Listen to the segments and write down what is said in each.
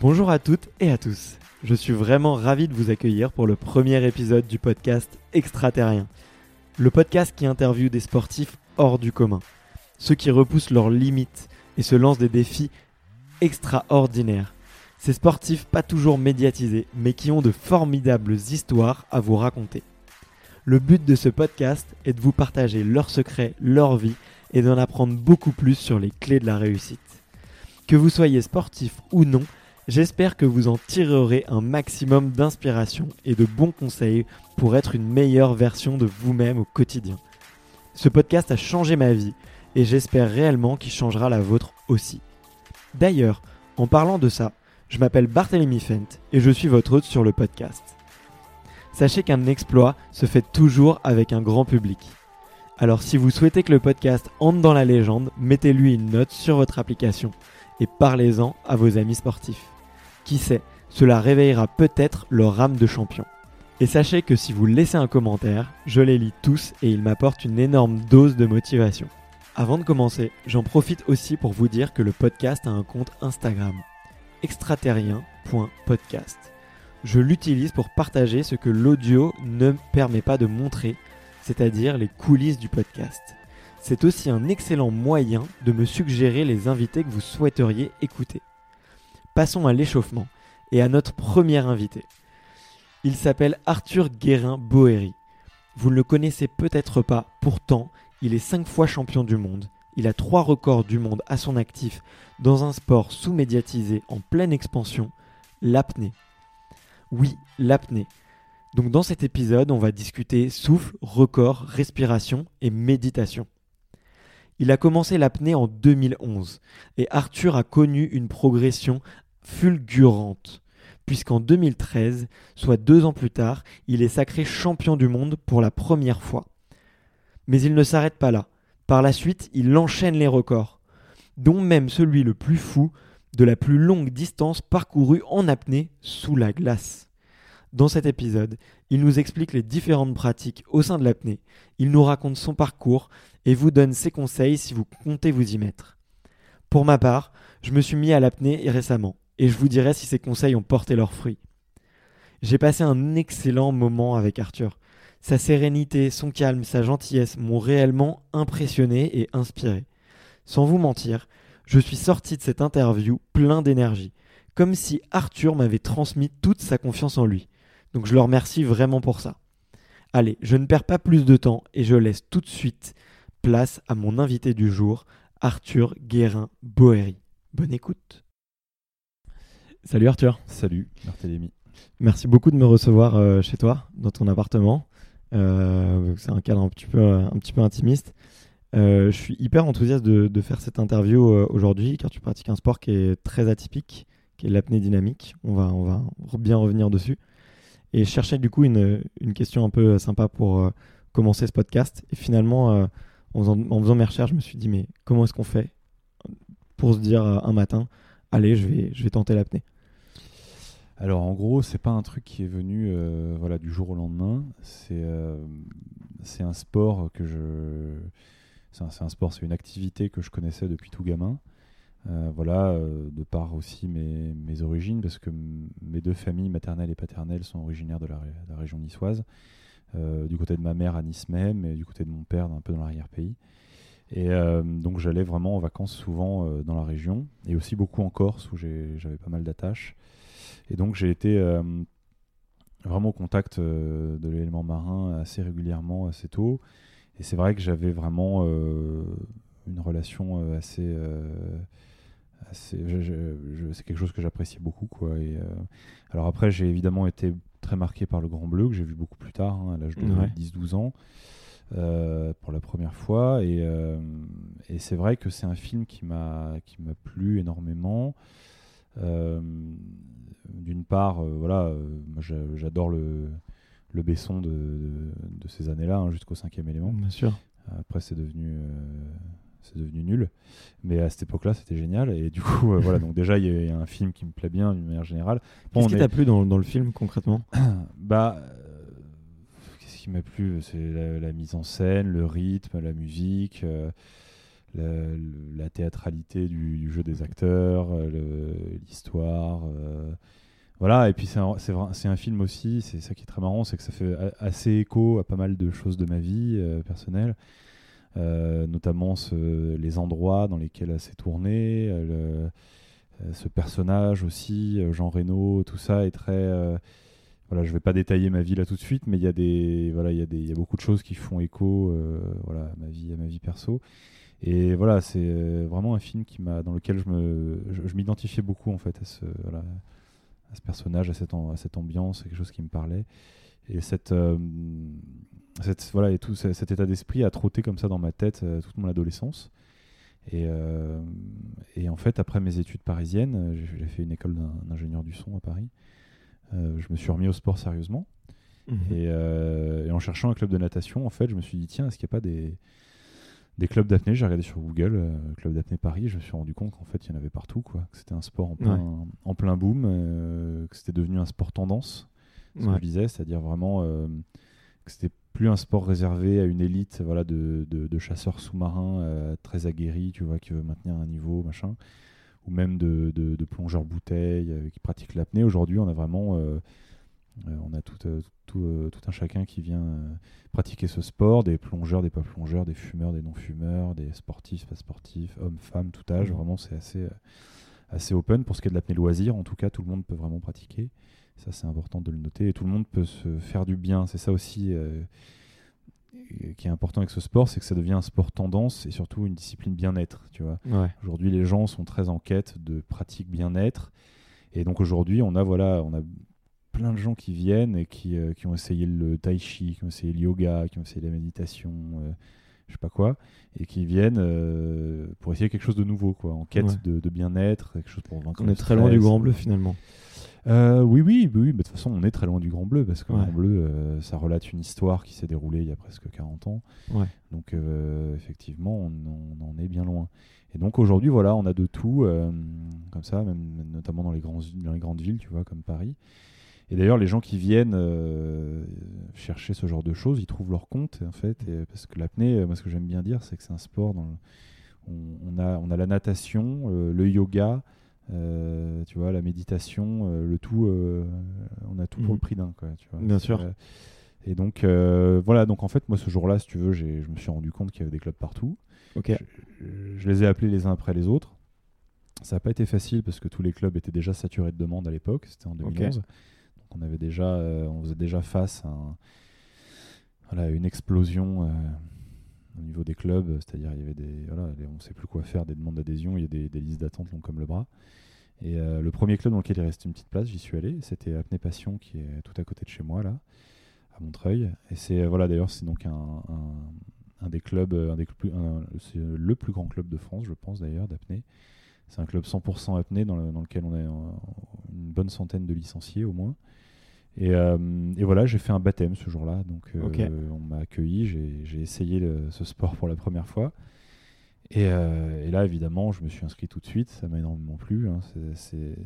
Bonjour à toutes et à tous. Je suis vraiment ravi de vous accueillir pour le premier épisode du podcast Extraterrien. Le podcast qui interviewe des sportifs hors du commun. Ceux qui repoussent leurs limites et se lancent des défis extraordinaires. Ces sportifs pas toujours médiatisés, mais qui ont de formidables histoires à vous raconter. Le but de ce podcast est de vous partager leurs secrets, leur vie et d'en apprendre beaucoup plus sur les clés de la réussite. Que vous soyez sportif ou non, J'espère que vous en tirerez un maximum d'inspiration et de bons conseils pour être une meilleure version de vous-même au quotidien. Ce podcast a changé ma vie et j'espère réellement qu'il changera la vôtre aussi. D'ailleurs, en parlant de ça, je m'appelle Barthélemy Fent et je suis votre hôte sur le podcast. Sachez qu'un exploit se fait toujours avec un grand public. Alors si vous souhaitez que le podcast entre dans la légende, mettez-lui une note sur votre application et parlez-en à vos amis sportifs. Qui sait, cela réveillera peut-être leur âme de champion. Et sachez que si vous laissez un commentaire, je les lis tous et ils m'apportent une énorme dose de motivation. Avant de commencer, j'en profite aussi pour vous dire que le podcast a un compte Instagram, extraterrien.podcast. Je l'utilise pour partager ce que l'audio ne permet pas de montrer, c'est-à-dire les coulisses du podcast. C'est aussi un excellent moyen de me suggérer les invités que vous souhaiteriez écouter. Passons à l'échauffement et à notre premier invité. Il s'appelle Arthur Guérin-Boéry. Vous ne le connaissez peut-être pas, pourtant, il est 5 fois champion du monde. Il a 3 records du monde à son actif dans un sport sous-médiatisé en pleine expansion, l'apnée. Oui, l'apnée. Donc dans cet épisode, on va discuter souffle, record, respiration et méditation. Il a commencé l'apnée en 2011 et Arthur a connu une progression fulgurante, puisqu'en 2013, soit deux ans plus tard, il est sacré champion du monde pour la première fois. Mais il ne s'arrête pas là. Par la suite, il enchaîne les records, dont même celui le plus fou de la plus longue distance parcourue en apnée sous la glace. Dans cet épisode, il nous explique les différentes pratiques au sein de l'apnée, il nous raconte son parcours et vous donne ses conseils si vous comptez vous y mettre. Pour ma part, je me suis mis à l'apnée récemment et je vous dirai si ces conseils ont porté leurs fruits. J'ai passé un excellent moment avec Arthur. Sa sérénité, son calme, sa gentillesse m'ont réellement impressionné et inspiré. Sans vous mentir, je suis sorti de cette interview plein d'énergie, comme si Arthur m'avait transmis toute sa confiance en lui. Donc je le remercie vraiment pour ça. Allez, je ne perds pas plus de temps et je laisse tout de suite place à mon invité du jour, Arthur Guérin-Boéry. Bonne écoute. Salut Arthur. Salut Barthélémy. Merci beaucoup de me recevoir euh, chez toi, dans ton appartement. Euh, c'est un cadre un petit peu, un petit peu intimiste. Euh, je suis hyper enthousiaste de, de faire cette interview aujourd'hui car tu pratiques un sport qui est très atypique, qui est l'apnée dynamique. On va, on va bien revenir dessus. Et je cherchais du coup une, une question un peu sympa pour commencer ce podcast. Et finalement, en faisant, en, mes recherches, je me suis dit, mais comment est-ce qu'on fait pour se dire un matin, allez, je vais, je vais tenter l'apnée? Alors en gros, c'est pas un truc qui est venu euh, voilà, du jour au lendemain. C'est euh, c'est un sport que je. C'est un, un, sport, c'est une activité que je connaissais depuis tout gamin. Euh, voilà, de par aussi mes, mes, origines, parce que mes deux familles maternelles et paternelles sont originaires de la région niçoise. Du côté de ma mère à Nice même, et du côté de mon père un peu dans l'arrière-pays. Et donc j'allais vraiment en vacances souvent dans la région, et aussi beaucoup en Corse où j'avais pas mal d'attaches. Et donc j'ai été euh, vraiment au contact euh, de l'élément marin assez régulièrement, assez tôt. Et c'est vrai que j'avais vraiment euh, une relation assez... c'est quelque chose que j'appréciais beaucoup. Et, alors après, j'ai évidemment été très marqué par le Grand Bleu, que j'ai vu beaucoup plus tard, hein, à l'âge de Ouais. 10-12 ans, euh, pour la première fois. Et, euh, et c'est vrai que c'est un film qui m'a qui m'a plu énormément. Euh, D'une part, voilà, j'adore le, le Besson de, de, de ces années-là, hein, jusqu'au cinquième élément. Bien sûr. Après, c'est devenu, c'est devenu nul. Mais à cette époque-là, c'était génial. Et du coup, euh, voilà. Donc déjà, il y, a- il y a un film qui me plaît bien d'une manière générale. Bon, Qu'est-ce qui est- t'a plu dans, dans le film concrètement Bah, euh, qu'est-ce qui m'a plu? C'est la, la mise en scène, le rythme, la musique, euh, la, théâtralité du, du jeu des acteurs, l'histoire. voilà, et puis c'est un, film aussi, c'est ça qui est très marrant, c'est que ça fait assez écho à pas mal de choses de ma vie euh, personnelle, notamment ce- les endroits dans lesquels elle s'est tournée, euh, euh, ce personnage aussi, euh, Jean Reno, tout ça est très... euh, voilà, je vais pas détailler ma vie là tout de suite, mais il y a voilà, il y y a beaucoup de choses qui font écho, euh, voilà, à ma vie, à ma vie perso. Et voilà, c'est euh, vraiment un film qui dans lequel je me, je, m'identifiais beaucoup en fait à ce, personnage, à cette, à cette quelque chose qui me parlait. Et cette, euh, cette voilà, et tout ce- cet état d'esprit a trotté comme ça dans ma tête euh, toute mon adolescence. Et, euh, et en fait, après mes études parisiennes, j'ai fait une école d'in- d'ingénieur du son à Paris. Euh, je me suis remis au sport sérieusement. Mhm. Et, euh, et en cherchant un club de natation, en fait, je me suis dit, tiens, est-ce qu'il n'y a pas des, des clubs d'apnée? J'ai regardé sur Google, club d'apnée Paris, et je me suis rendu compte qu'en fait, il y en avait partout, quoi. Que c'était un sport en plein, en plein boom, que c'était devenu un sport tendance, ce que Ouais. je disais, c'est-à-dire vraiment que c'était plus un sport réservé à une élite voilà, de, de- de chasseurs sous-marins euh, très aguerris, tu vois, qui veut maintenir un niveau, machin, ou même de, plongeurs bouteilles euh, qui pratiquent l'apnée. Aujourd'hui, on a vraiment euh, on a tout, tout, tout un chacun qui vient pratiquer ce sport, des plongeurs, des pas plongeurs, des fumeurs, des non-fumeurs, des sportifs, pas sportifs, hommes, femmes, tout âge. Mhm. Vraiment, c'est assez, assez open. Pour ce qui est de l'apnée loisir, en tout cas, tout le monde peut vraiment pratiquer. Ça, c'est important de le noter. Et tout le monde peut se faire du bien. C'est ça aussi euh, qui est important avec ce sport, c'est que ça devient un sport tendance et surtout une discipline bien-être, tu vois. Ouais. Aujourd'hui, les gens sont très en quête de pratiques bien-être. Et donc aujourd'hui, on a voilà, on a plein de gens qui viennent et qui, euh, qui ont essayé le tai chi, qui ont essayé le yoga, qui ont essayé la méditation, euh, je sais pas quoi, et qui viennent euh, pour essayer quelque chose de nouveau, quoi, en quête Ouais. de, de bien-être, quelque chose pour vaincre On est très loin du. Grand Bleu finalement. Euh, oui, oui, oui, mais de toute façon, on est très loin du Grand Bleu parce que le. Grand Bleu, euh, ça relate une histoire qui s'est déroulée il y a presque 40 ans. Ouais. Donc, euh, effectivement, on, on en est bien loin. Et donc, aujourd'hui, voilà, on a de tout, comme ça, même notamment dans les, grands, dans les grandes villes, tu vois, comme Paris. Et d'ailleurs, les gens qui viennent chercher ce genre de choses, ils trouvent leur compte, en fait. Et, parce que l'apnée, moi, ce que j'aime bien dire, c'est que c'est un sport dans le- on, on a, on a la natation, le yoga, euh, tu vois, la méditation, euh, le tout, euh, on a tout pour Mhm. le prix d'un, quoi. Tu vois. Bien sûr. et donc, voilà, donc en fait, moi, ce jour-là, si tu veux, j'ai- je me suis rendu compte qu'il y avait des clubs partout. Ok. Je, je les ai appelés les uns après les autres. Ça n'a pas été facile parce que tous les clubs étaient déjà saturés de demandes à l'époque, c'était en 2011. Donc on avait déjà, on faisait déjà face à un- voilà, une explosion au niveau des clubs, c'est-à-dire il y avait des, voilà, on ne sait plus quoi faire, des demandes d'adhésion, il y a des, des listes d'attente longues comme le bras. Et euh, le premier club dans lequel il restait une petite place, j'y suis allé, c'était Apnée Passion qui est tout à côté de chez moi là, à Montreuil. Et c'est euh, voilà d'ailleurs c'est donc un, un- un des clubs, euh, un des plus, c'est le plus grand club de France, je pense d'ailleurs d'apnée. C'est un club 100% apnée dans, le- dans lequel on a une bonne centaine de licenciés au moins. Et, euh, et voilà, j'ai fait un baptême ce jour-là. Donc euh, on m'a accueilli, j'ai j'ai essayé le- ce sport pour la première fois. Et, euh, et là, évidemment, je me suis inscrit tout de suite. Ça m'a énormément plu. hein.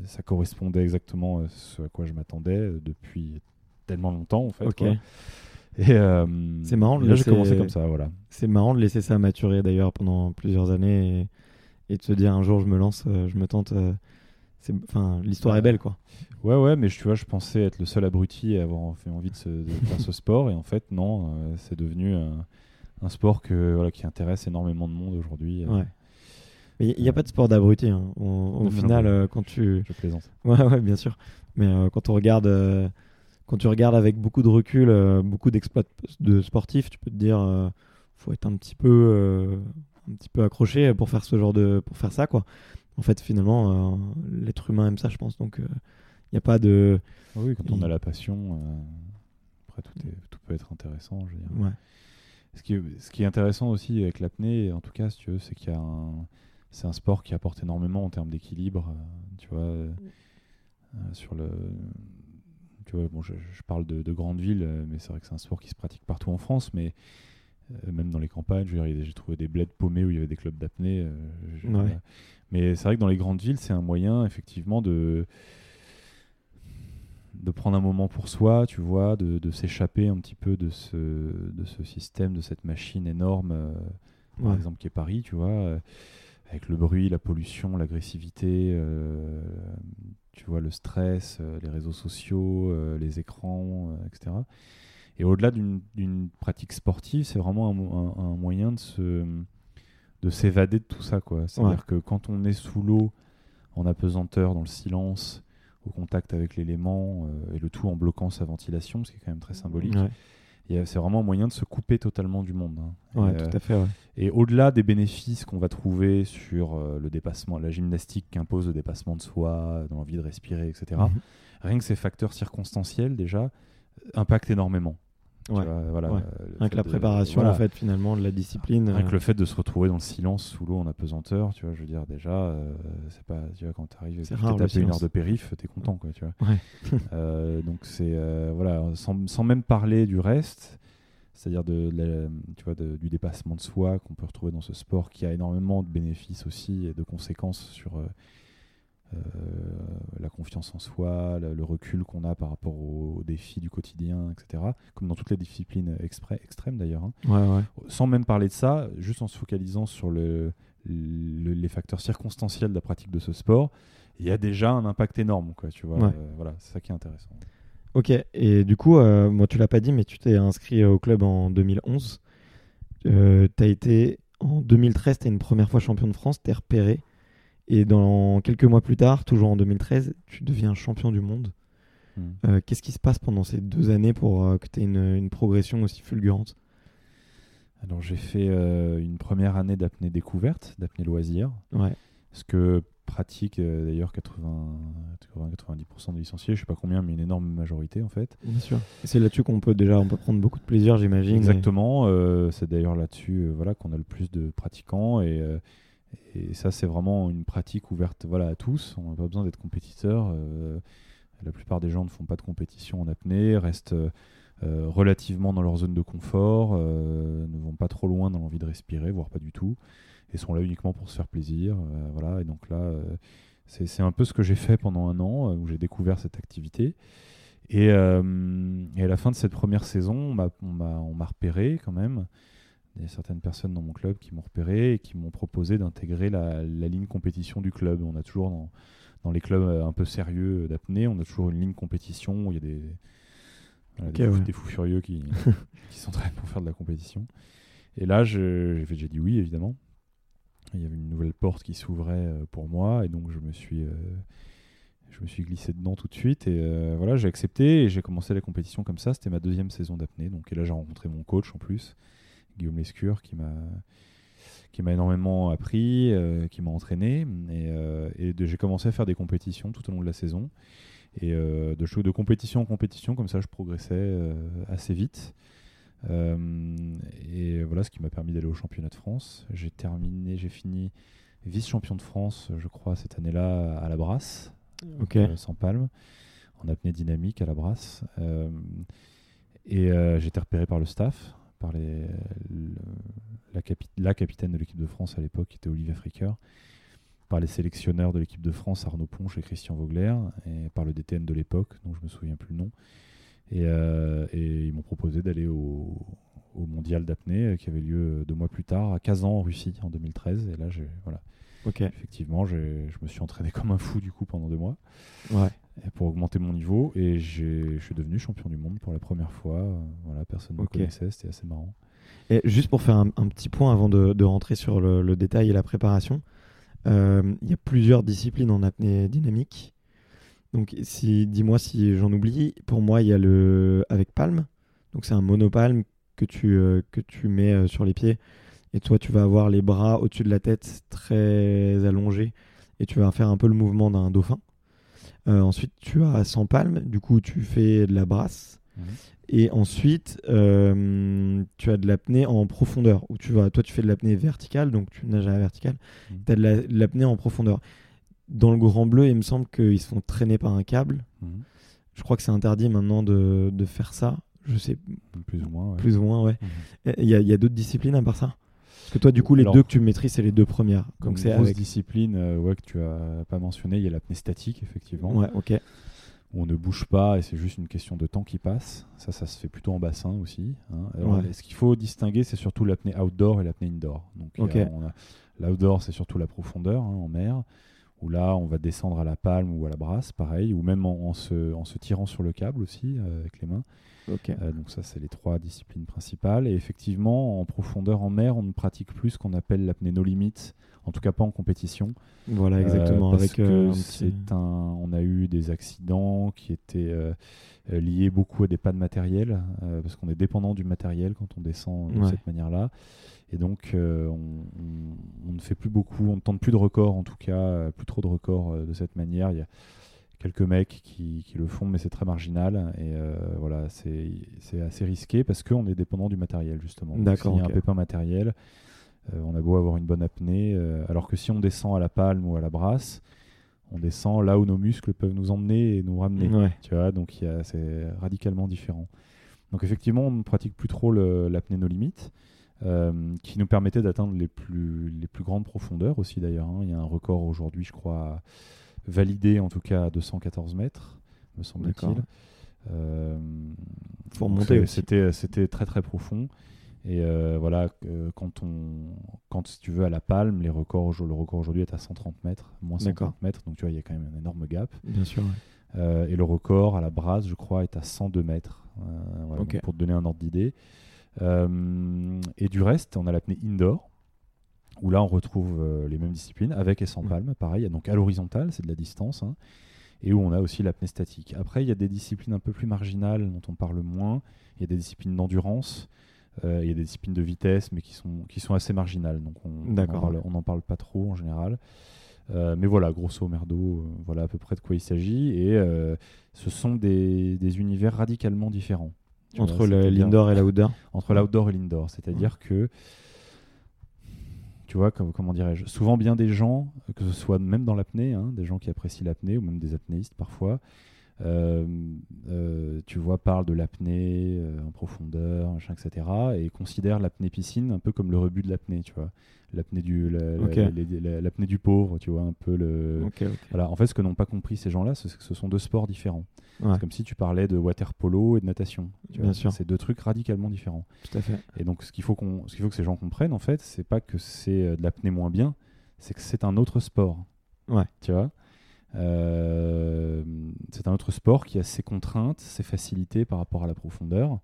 Ça correspondait exactement à ce à quoi je m'attendais euh, depuis tellement longtemps, en fait. Ok. quoi. Et euh, C'est marrant et Là, j'ai commencé comme ça, voilà. C'est marrant de laisser ça maturer d'ailleurs pendant plusieurs années et, et de se dire un jour je me lance, euh, je me tente. euh, Enfin, l'histoire est belle quoi. Ouais, ouais, mais tu vois, je pensais être le seul abruti à avoir fait envie de, se- de faire ce sport, et en fait, non, euh, c'est devenu un, sport que, voilà, qui intéresse énormément de monde aujourd'hui. euh, Ouais. Il n'y a pas de sport d'abruti. hein. Au, final, euh, quand tu. Je plaisante. Ouais, ouais, bien sûr. Mais euh, quand on regarde, euh, quand tu regardes avec beaucoup de recul, beaucoup d'exploits de sportifs, tu peux te dire, faut être un petit peu, un petit peu accroché pour faire ce genre de, pour faire ça quoi. En fait, finalement, l'être humain aime ça, je pense. Donc, il n'y a pas de. Oui, quand on a la passion, après tout, est, tout peut être intéressant. Je veux dire. Ouais. Ce, qui est, ce qui est intéressant aussi avec l'apnée, en tout cas, si tu veux, c'est qu'il y a un, c'est un sport qui apporte énormément en termes d'équilibre. euh, tu vois, euh, euh, sur le, tu vois, bon, je, je parle de, de grandes villes, mais c'est vrai que c'est un sport qui se pratique partout en France, mais euh, même dans les campagnes, j'ai trouvé des bleds paumés où il y avait des clubs d'apnée. euh, Ouais. Mais c'est vrai que dans les grandes villes, c'est un moyen effectivement de de prendre un moment pour soi, tu vois, de, de s'échapper un petit peu de ce, de ce système, de cette machine énorme, euh, par Ouais. exemple, qui est Paris, tu vois, euh, avec le bruit, la pollution, l'agressivité, euh, tu vois, le stress, les réseaux sociaux, les écrans, etc. Et au-delà d'une pratique sportive, c'est vraiment un, mo- un- un moyen de se de s'évader de tout ça, quoi. C'est-à-dire Ouais. que quand on est sous l'eau, en apesanteur, dans le silence, au contact avec l'élément, euh, et le tout en bloquant sa ventilation, ce qui est quand même très symbolique, Ouais, a- c'est vraiment un moyen de se couper totalement du monde. hein. Ouais, Et, euh, tout à fait. ouais. et au-delà des bénéfices qu'on va trouver sur euh, le dépassement, la gymnastique qui impose le dépassement de soi, dans l'envie de respirer, etc., Mhm. rien que ces facteurs circonstanciels, déjà, euh, impactent énormément. Tu Ouais. vois, voilà, Ouais. le Rien que fait la de- préparation, voilà. en fait, finalement, de la discipline. Rien euh, que le fait de se retrouver dans le silence, sous l'eau, en apesanteur, tu vois, je veux dire, déjà, euh, c'est pas, tu vois, quand tu arrives et que tapé une heure de périph', t'es content, quoi, tu vois. Ouais. Euh, donc c'est, euh, voilà, sans, sans même parler du reste, c'est-à-dire de, tu vois, de- du dépassement de soi qu'on peut retrouver dans ce sport qui a énormément de bénéfices aussi et de conséquences sur euh, la confiance en soi, le, le recul qu'on a par rapport aux, aux défis du quotidien, etc. Comme dans toutes les disciplines exprès- extrêmes d'ailleurs. hein. Ouais, ouais. Sans même parler de ça, juste en se focalisant sur le, le- les facteurs circonstanciels de la pratique de ce sport, il y a déjà un impact énorme, quoi, tu vois. Ouais. Euh, voilà, c'est ça qui est intéressant. Ok, et du coup, euh, moi tu l'as pas dit, mais tu t'es inscrit au club en 2011. Euh, tu as été en 2013, tu es une première fois champion de France, tu es repéré. Et dans quelques mois plus tard, toujours en 2013, tu deviens champion du monde. Hmm. Euh, Qu'est-ce qui se passe pendant ces deux années pour euh, que tu aies une, une progression aussi fulgurante? Alors j'ai fait euh, une première année d'apnée découverte, d'apnée loisir, Ouais, ce que pratique d'ailleurs 80 80-90% des licenciés, je sais pas combien, mais une énorme majorité en fait. bien sûr. C'est là-dessus qu'on peut déjà on peut prendre beaucoup de plaisir, j'imagine. Exactement, c'est d'ailleurs là-dessus voilà, qu'on a le plus de pratiquants et, et ça c'est vraiment une pratique ouverte voilà, à tous, on n'a pas besoin d'être compétiteur. euh, la plupart des gens ne font pas de compétition en apnée, restent euh, euh, relativement dans leur zone de confort, ne vont pas trop loin dans l'envie de respirer, voire pas du tout, et sont là uniquement pour se faire plaisir. voilà, et donc là, c'est un peu ce que j'ai fait pendant un an, où j'ai découvert cette activité. Et, et à la fin de cette première saison, on m'a repéré quand même. Il y a certaines personnes dans mon club qui m'ont repéré et qui m'ont proposé d'intégrer la, la ligne compétition du club. On a toujours dans, dans les clubs euh, un peu sérieux d'apnée, on a toujours une ligne compétition où il y a des, voilà, des, Ok, fous, ouais. des fous furieux qui, qui s'entraînent pour faire de la compétition. Et là, j'ai dit oui, évidemment. Il y avait une nouvelle porte qui s'ouvrait euh, pour moi et donc je me suis, euh, je me suis glissé dedans tout de suite et euh, voilà, j'ai accepté et j'ai commencé la compétition comme ça. C'était ma deuxième saison d'apnée. Donc et là, j'ai rencontré mon coach en plus, Guillaume Lescure, qui m'a qui m'a énormément appris, euh, qui m'a entraîné. Et, euh, et j'ai commencé à faire des compétitions tout au long de la saison. Et euh, de, compétition en compétition comme ça, je progressais euh, assez vite. Euh, et voilà ce qui m'a permis d'aller au championnat de France. J'ai terminé, j'ai fini vice-champion de France, je crois, cette année-là à la Brasse, euh, sans palme, en apnée dynamique à la Brasse. Euh, et euh, j'ai été repéré par le staff, par les, le- la, capi- la capitaine de l'équipe de France à l'époque, qui était Olivier Fricker, par les sélectionneurs de l'équipe de France, Arnaud Ponche et Christian Vogler, et par le DTN de l'époque, dont je me souviens plus le nom. Et, euh, ils m'ont proposé d'aller au, au mondial d'apnée euh, qui avait lieu euh, deux mois plus tard à Kazan en Russie en 2013. Et là, j'ai, voilà, Ok. effectivement, je me suis entraîné comme un fou du coup pendant deux mois Ouais. pour augmenter mon niveau et je suis devenu champion du monde pour la première fois. Euh, Voilà, personne ne me connaissait, c'était assez marrant. Et juste pour faire un, un petit point avant de, de rentrer sur le, le détail et la préparation, euh, il y a plusieurs disciplines en apnée dynamique. Donc, si, dis-moi si j'en oublie. Pour moi, il y a le avec palme. Donc, c'est un monopalme que tu, euh, que tu mets euh, sur les pieds. Et toi, tu vas avoir les bras au-dessus de la tête très allongés. Et tu vas faire un peu le mouvement d'un dauphin. Euh, ensuite, tu as 100 palmes. Du coup, tu fais de la brasse. Mhm. Et ensuite, euh, tu as de l'apnée en profondeur. Où tu vas, toi, tu fais de l'apnée verticale, donc tu nages à la verticale. Mhm. Tu as de la- de l'apnée en profondeur. Dans le Grand Bleu, il me semble qu'ils se font traîner par un câble. Mhm. Je crois que c'est interdit maintenant de, de faire ça. Je sais Plus ou moins. ouais. plus ou moins, ouais. Mhm. Il y a, a d'autres disciplines à part ça? Que toi, du coup, les Alors- deux que tu maîtrises, c'est les deux premières. Donc c'est grosse avec. discipline euh, ouais, que tu as pas mentionné, il y a l'apnée statique effectivement, Ouais, ok. on ne bouge pas et c'est juste une question de temps qui passe. Ça, ça se fait plutôt en bassin aussi. hein. Alors, Ouais. Ce qu'il faut distinguer, c'est surtout l'apnée outdoor et l'apnée indoor. Donc il y a- Ok. on a- l'outdoor, c'est surtout la profondeur hein, en mer, où là, on va descendre à la palme ou à la brasse, pareil, ou même en, en se, en se tirant sur le câble aussi euh, avec les mains. Euh, donc ça, c'est les trois disciplines principales. Et effectivement, en profondeur en mer, on ne pratique plus ce qu'on appelle l'apnée no limit, en tout cas pas en compétition. Voilà, exactement. Euh, parce avec que euh, un petit- c'est un, on a eu des accidents qui étaient euh, liés beaucoup à des pannes matérielles, euh, parce qu'on est dépendant du matériel quand on descend de Ouais. cette manière-là. Et donc, euh, on, on- on ne fait plus beaucoup, on ne tente plus de records en tout cas, plus trop de records euh, de cette manière. Il y a quelques mecs qui, qui le font, mais c'est très marginal. Et euh, voilà, c'est assez risqué parce qu'on est dépendant du matériel justement. D'accord, S'il y a ok. un pépin matériel, euh, on a beau avoir une bonne apnée, euh, alors que si on descend à la palme ou à la brasse, on descend là où nos muscles peuvent nous emmener et nous ramener. Ouais. Tu vois, donc c'est radicalement différent. Donc effectivement, on ne pratique plus trop l'apnée no limit, euh, qui nous permettait d'atteindre les plus, les plus grandes profondeurs aussi d'ailleurs. hein. Il y a un record aujourd'hui, je crois, validé en tout cas à 214 mètres, me semble-t-il. Euh, Faut remonter c'est- aussi. C'était, c'était très très profond. Et euh, voilà, euh, quand on, quand si tu veux à la palme, les records, le record aujourd'hui est à 130 mètres, moins 130 D'accord. mètres. Donc tu vois, il y a quand même un énorme gap. Bien sûr. ouais. Euh, et le record à la brasse, je crois, est à 102 mètres. Euh, voilà, pour te donner un ordre d'idée. Euh, et du reste, on a l'apnée indoor, où là on retrouve euh, les mêmes disciplines avec et sans Ouais. palme, pareil. Donc à l'horizontale, c'est de la distance. hein, et où on a aussi l'apnée statique. Après, il y a des disciplines un peu plus marginales dont on parle moins. Il y a des disciplines d'endurance. euh, il y a des disciplines de vitesse, mais qui sont, qui sont assez marginales. Donc on n'en parle, on parle pas trop en général. Euh, mais voilà, grosso merdo, voilà à peu près de quoi il s'agit. Et ce sont des, des univers radicalement différents. Tu Entre l'indoor et l'outdoor? Entre l'outdoor et l'indoor. C'est-à-dire que, tu vois, comme- comment dirais-je, souvent bien des gens, que ce soit même dans l'apnée, hein, des gens qui apprécient l'apnée, ou même des apnéistes parfois, euh, euh, tu vois, parlent de l'apnée euh, en profondeur, machin, etc. Et considèrent l'apnée piscine un peu comme le rebut de l'apnée, tu vois. L'apnée du, la- la- du pauvre, tu vois, un peu le. Voilà, en fait, ce que n'ont pas compris ces gens-là, c'est que ce sont deux sports différents. Ouais, C'est comme si tu parlais de water polo et de natation. tu Bien vois. sûr. C'est deux trucs radicalement différents. tout à fait. Et donc, ce qu'il faut, qu'on, ce qu'il faut que ces gens comprennent, en fait, c'est pas que c'est euh, de l'apnée moins bien, c'est que c'est un autre sport. Ouais. Tu vois? Euh, C'est un autre sport qui a ses contraintes, ses facilités par rapport à la profondeur.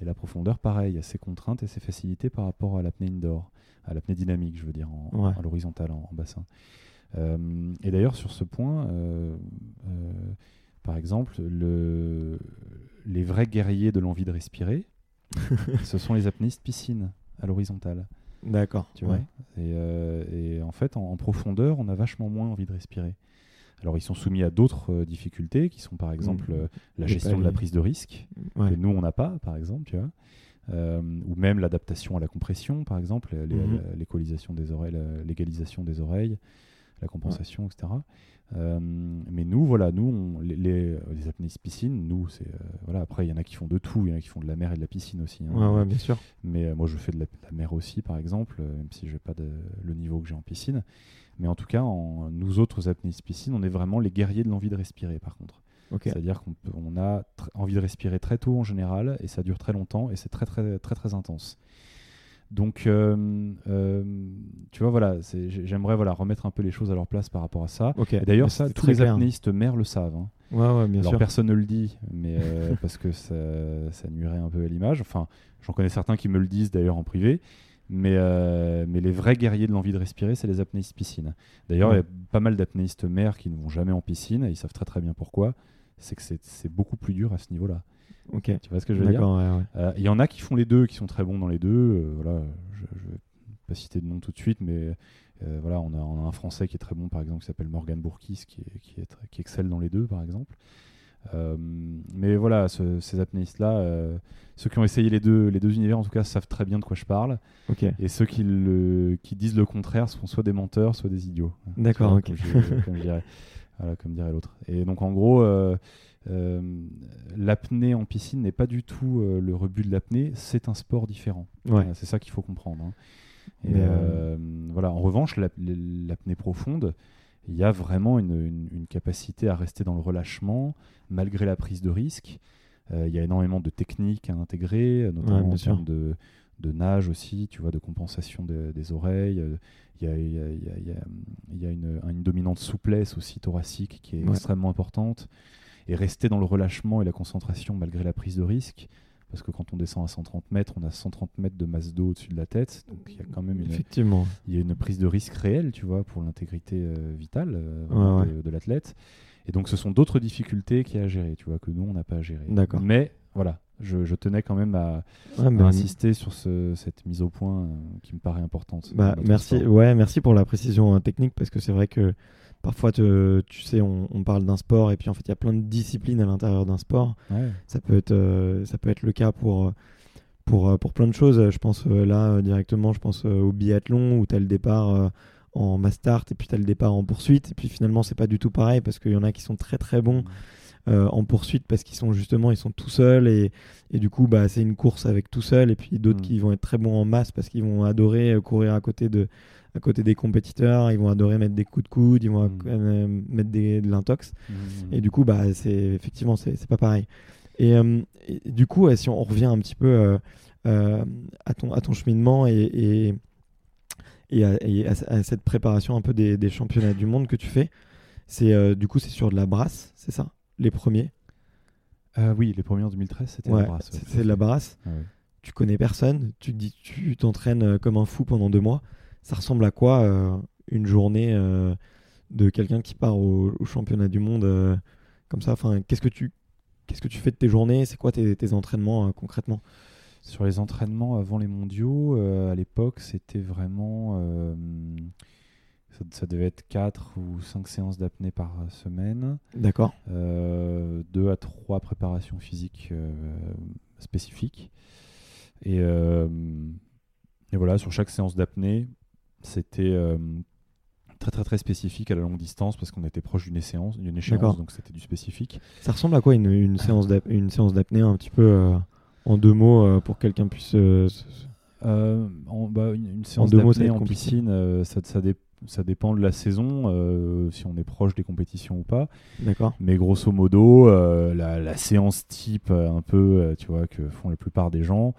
Et la profondeur, pareil, a ses contraintes et ses facilités par rapport à l'apnée indoor, à l'apnée dynamique, je veux dire, en, Ouais. à l'horizontale, en, en bassin. Euh, et d'ailleurs, sur ce point, euh, par exemple, le, les vrais guerriers de l'envie de respirer, ce sont les apnéistes piscines à l'horizontale. D'accord. Tu ouais. vois et, euh, et en fait, en, en profondeur, on a vachement moins envie de respirer. Alors, ils sont soumis à d'autres euh, difficultés qui sont par exemple Mm. euh, la gestion de la prise de risque, Ouais. que nous, on n'a pas, par exemple, tu vois. Ou même l'adaptation à la compression, par exemple, Mhm. la- l'équalisation des oreilles, légalisation des oreilles, la compensation, etc. Euh, mais nous, voilà, nous, on- les, les, les apnéistes piscines, nous, c'est euh, voilà. Après, il y en a qui font de tout, il y en a qui font de la mer et de la piscine aussi. hein. Ouais, ouais, bien sûr. Mais euh, moi, je fais de la, de la mer aussi, par exemple, euh, même si je n'ai pas de- le niveau que j'ai en piscine. Mais en tout cas, en, nous autres apnéistes piscine, on est vraiment les guerriers de l'envie de respirer, par contre. C'est-à-dire qu'on on a envie de respirer très tôt en général, et ça dure très longtemps, et c'est très, très, très, très intense. Donc, euh, euh, tu vois, voilà, j'aimerais voilà, remettre un peu les choses à leur place par rapport à ça. D'ailleurs, ça, tous les clair. apnéistes mers le savent. hein. Ouais, ouais, bien Alors sûr. personne ne le dit, mais euh, parce que ça, ça nuirait un peu à l'image. Enfin, j'en connais certains qui me le disent d'ailleurs en privé. Mais, mais les vrais guerriers de l'envie de respirer, c'est les apnéistes piscine. D'ailleurs, il Ouais. y a pas mal d'apnéistes mer qui ne vont jamais en piscine et ils savent très très bien pourquoi. C'est que c'est beaucoup plus dur à ce niveau-là. Ok. Tu vois ce que je veux dire ouais, ouais. Euh, Il y en a qui font les deux, qui sont très bons dans les deux. Euh, voilà, je, je vais pas citer de nom tout de suite, mais Euh, voilà, on a, on a un Français qui est très bon, par exemple, qui s'appelle Morgan Bourkis, qui, est- qui, est très- qui excelle dans les deux, par exemple. Mais voilà, ce- ces apnéistes-là, ceux qui ont essayé les deux, les deux univers, en tout cas, savent très bien de quoi je parle. Et ceux qui, le, qui disent le contraire sont soit des menteurs, soit des idiots. D'accord, ok. vois, Comme, je- comme je dirais. Voilà, comme dirait l'autre. Et donc, en gros, euh, euh, l'apnée en piscine n'est pas du tout euh, le rebut de l'apnée, c'est un sport différent. Ouais. Voilà, c'est ça qu'il faut comprendre. hein. Et euh, voilà, en revanche, l'ap- l'apnée profonde, il y a vraiment une, une- une capacité à rester dans le relâchement malgré la prise de risque. Euh, il y a énormément de techniques à intégrer, euh, notamment Ouais, en termes de, de nage aussi, tu vois, de compensation de- des oreilles. Euh, Il y a, il y a- il y a- il y a- il y a une, une dominante souplesse aussi thoracique qui est Ouais. extrêmement importante. Et rester dans le relâchement et la concentration malgré la prise de risque, parce que quand on descend à 130 mètres, on a 130 mètres de masse d'eau au-dessus de la tête, donc il y a quand même une, Effectivement. il y a une prise de risque réelle, tu vois, pour l'intégrité euh, vitale euh, Ouais, de, de l'athlète. Et donc, ce sont d'autres difficultés qu'il y a à gérer, tu vois, que nous, on n'a pas à gérer. D'accord. Mais voilà, je, je tenais quand même à, Ouais, à mais- insister sur ce- cette mise au point euh, qui me paraît importante. Bah, merci, sport. ouais, merci pour la précision hein, technique parce que c'est vrai que parfois, te- tu sais, on, on parle d'un sport et puis en fait, il y a plein de disciplines à l'intérieur d'un sport. Ouais. Ça peut être, euh, ça peut être le cas pour, euh, pour, euh, pour plein de choses. Je pense là directement, je pense au biathlon où tu as le départ en mass start et puis tu as le départ en poursuite. Et puis finalement, c'est pas du tout pareil parce qu'il y en a qui sont très très bons en poursuite parce qu'ils sont justement ils sont tout seuls et, et du coup bah c'est une course avec tout seul et puis d'autres Mm. qui vont être très bons en masse parce qu'ils vont adorer euh, courir à côté de à côté des compétiteurs ils vont adorer mettre des coups de coude ils vont Mm. euh, mettre des, de l'intox Mhm. et du coup bah c'est effectivement c'est pas pareil et, euh, et du coup euh, si on revient un petit peu euh, euh, à ton à ton cheminement et, et et à, et à- à cette préparation un peu des, des championnats du monde que tu fais c'est euh, du coup c'est sur de la brasse c'est ça? Les premiers Euh, oui, les premiers en 2013, c'était Ouais, la ouais, à de la. Ouais, ouais. Tu connais personne, tu te dis tu t'entraînes euh, comme un fou pendant deux mois. Ça ressemble à quoi euh, une journée euh, de quelqu'un qui part au, au championnat du monde comme ça? Enfin, qu'est-ce que tu qu'est-ce que tu fais de tes journées? C'est quoi tes, tes entraînements concrètement? Sur les entraînements avant les mondiaux, à l'époque, c'était vraiment. Euh, ça, ça devait être 4 ou 5 séances d'apnée par semaine, D'accord. 2 à 3 préparations physiques euh, spécifiques. Et, euh, et voilà, sur chaque séance d'apnée, c'était euh, très très très spécifique à la longue distance parce qu'on était proche d'une échéance, d'une D'accord. échéance donc c'était du spécifique. Ça ressemble à quoi une, une séance une séance d'apnée un petit peu euh, en deux mots euh, pour que quelqu'un puisse euh, se- se- Euh, en, bah, une, une séance d'apnée en compliqué. piscine, euh, ça, ça, dé- ça dépend de la saison, euh, si on est proche des compétitions ou pas. D'accord. Mais grosso modo, euh, la, la séance type, euh, un peu, tu vois, que font la plupart des gens,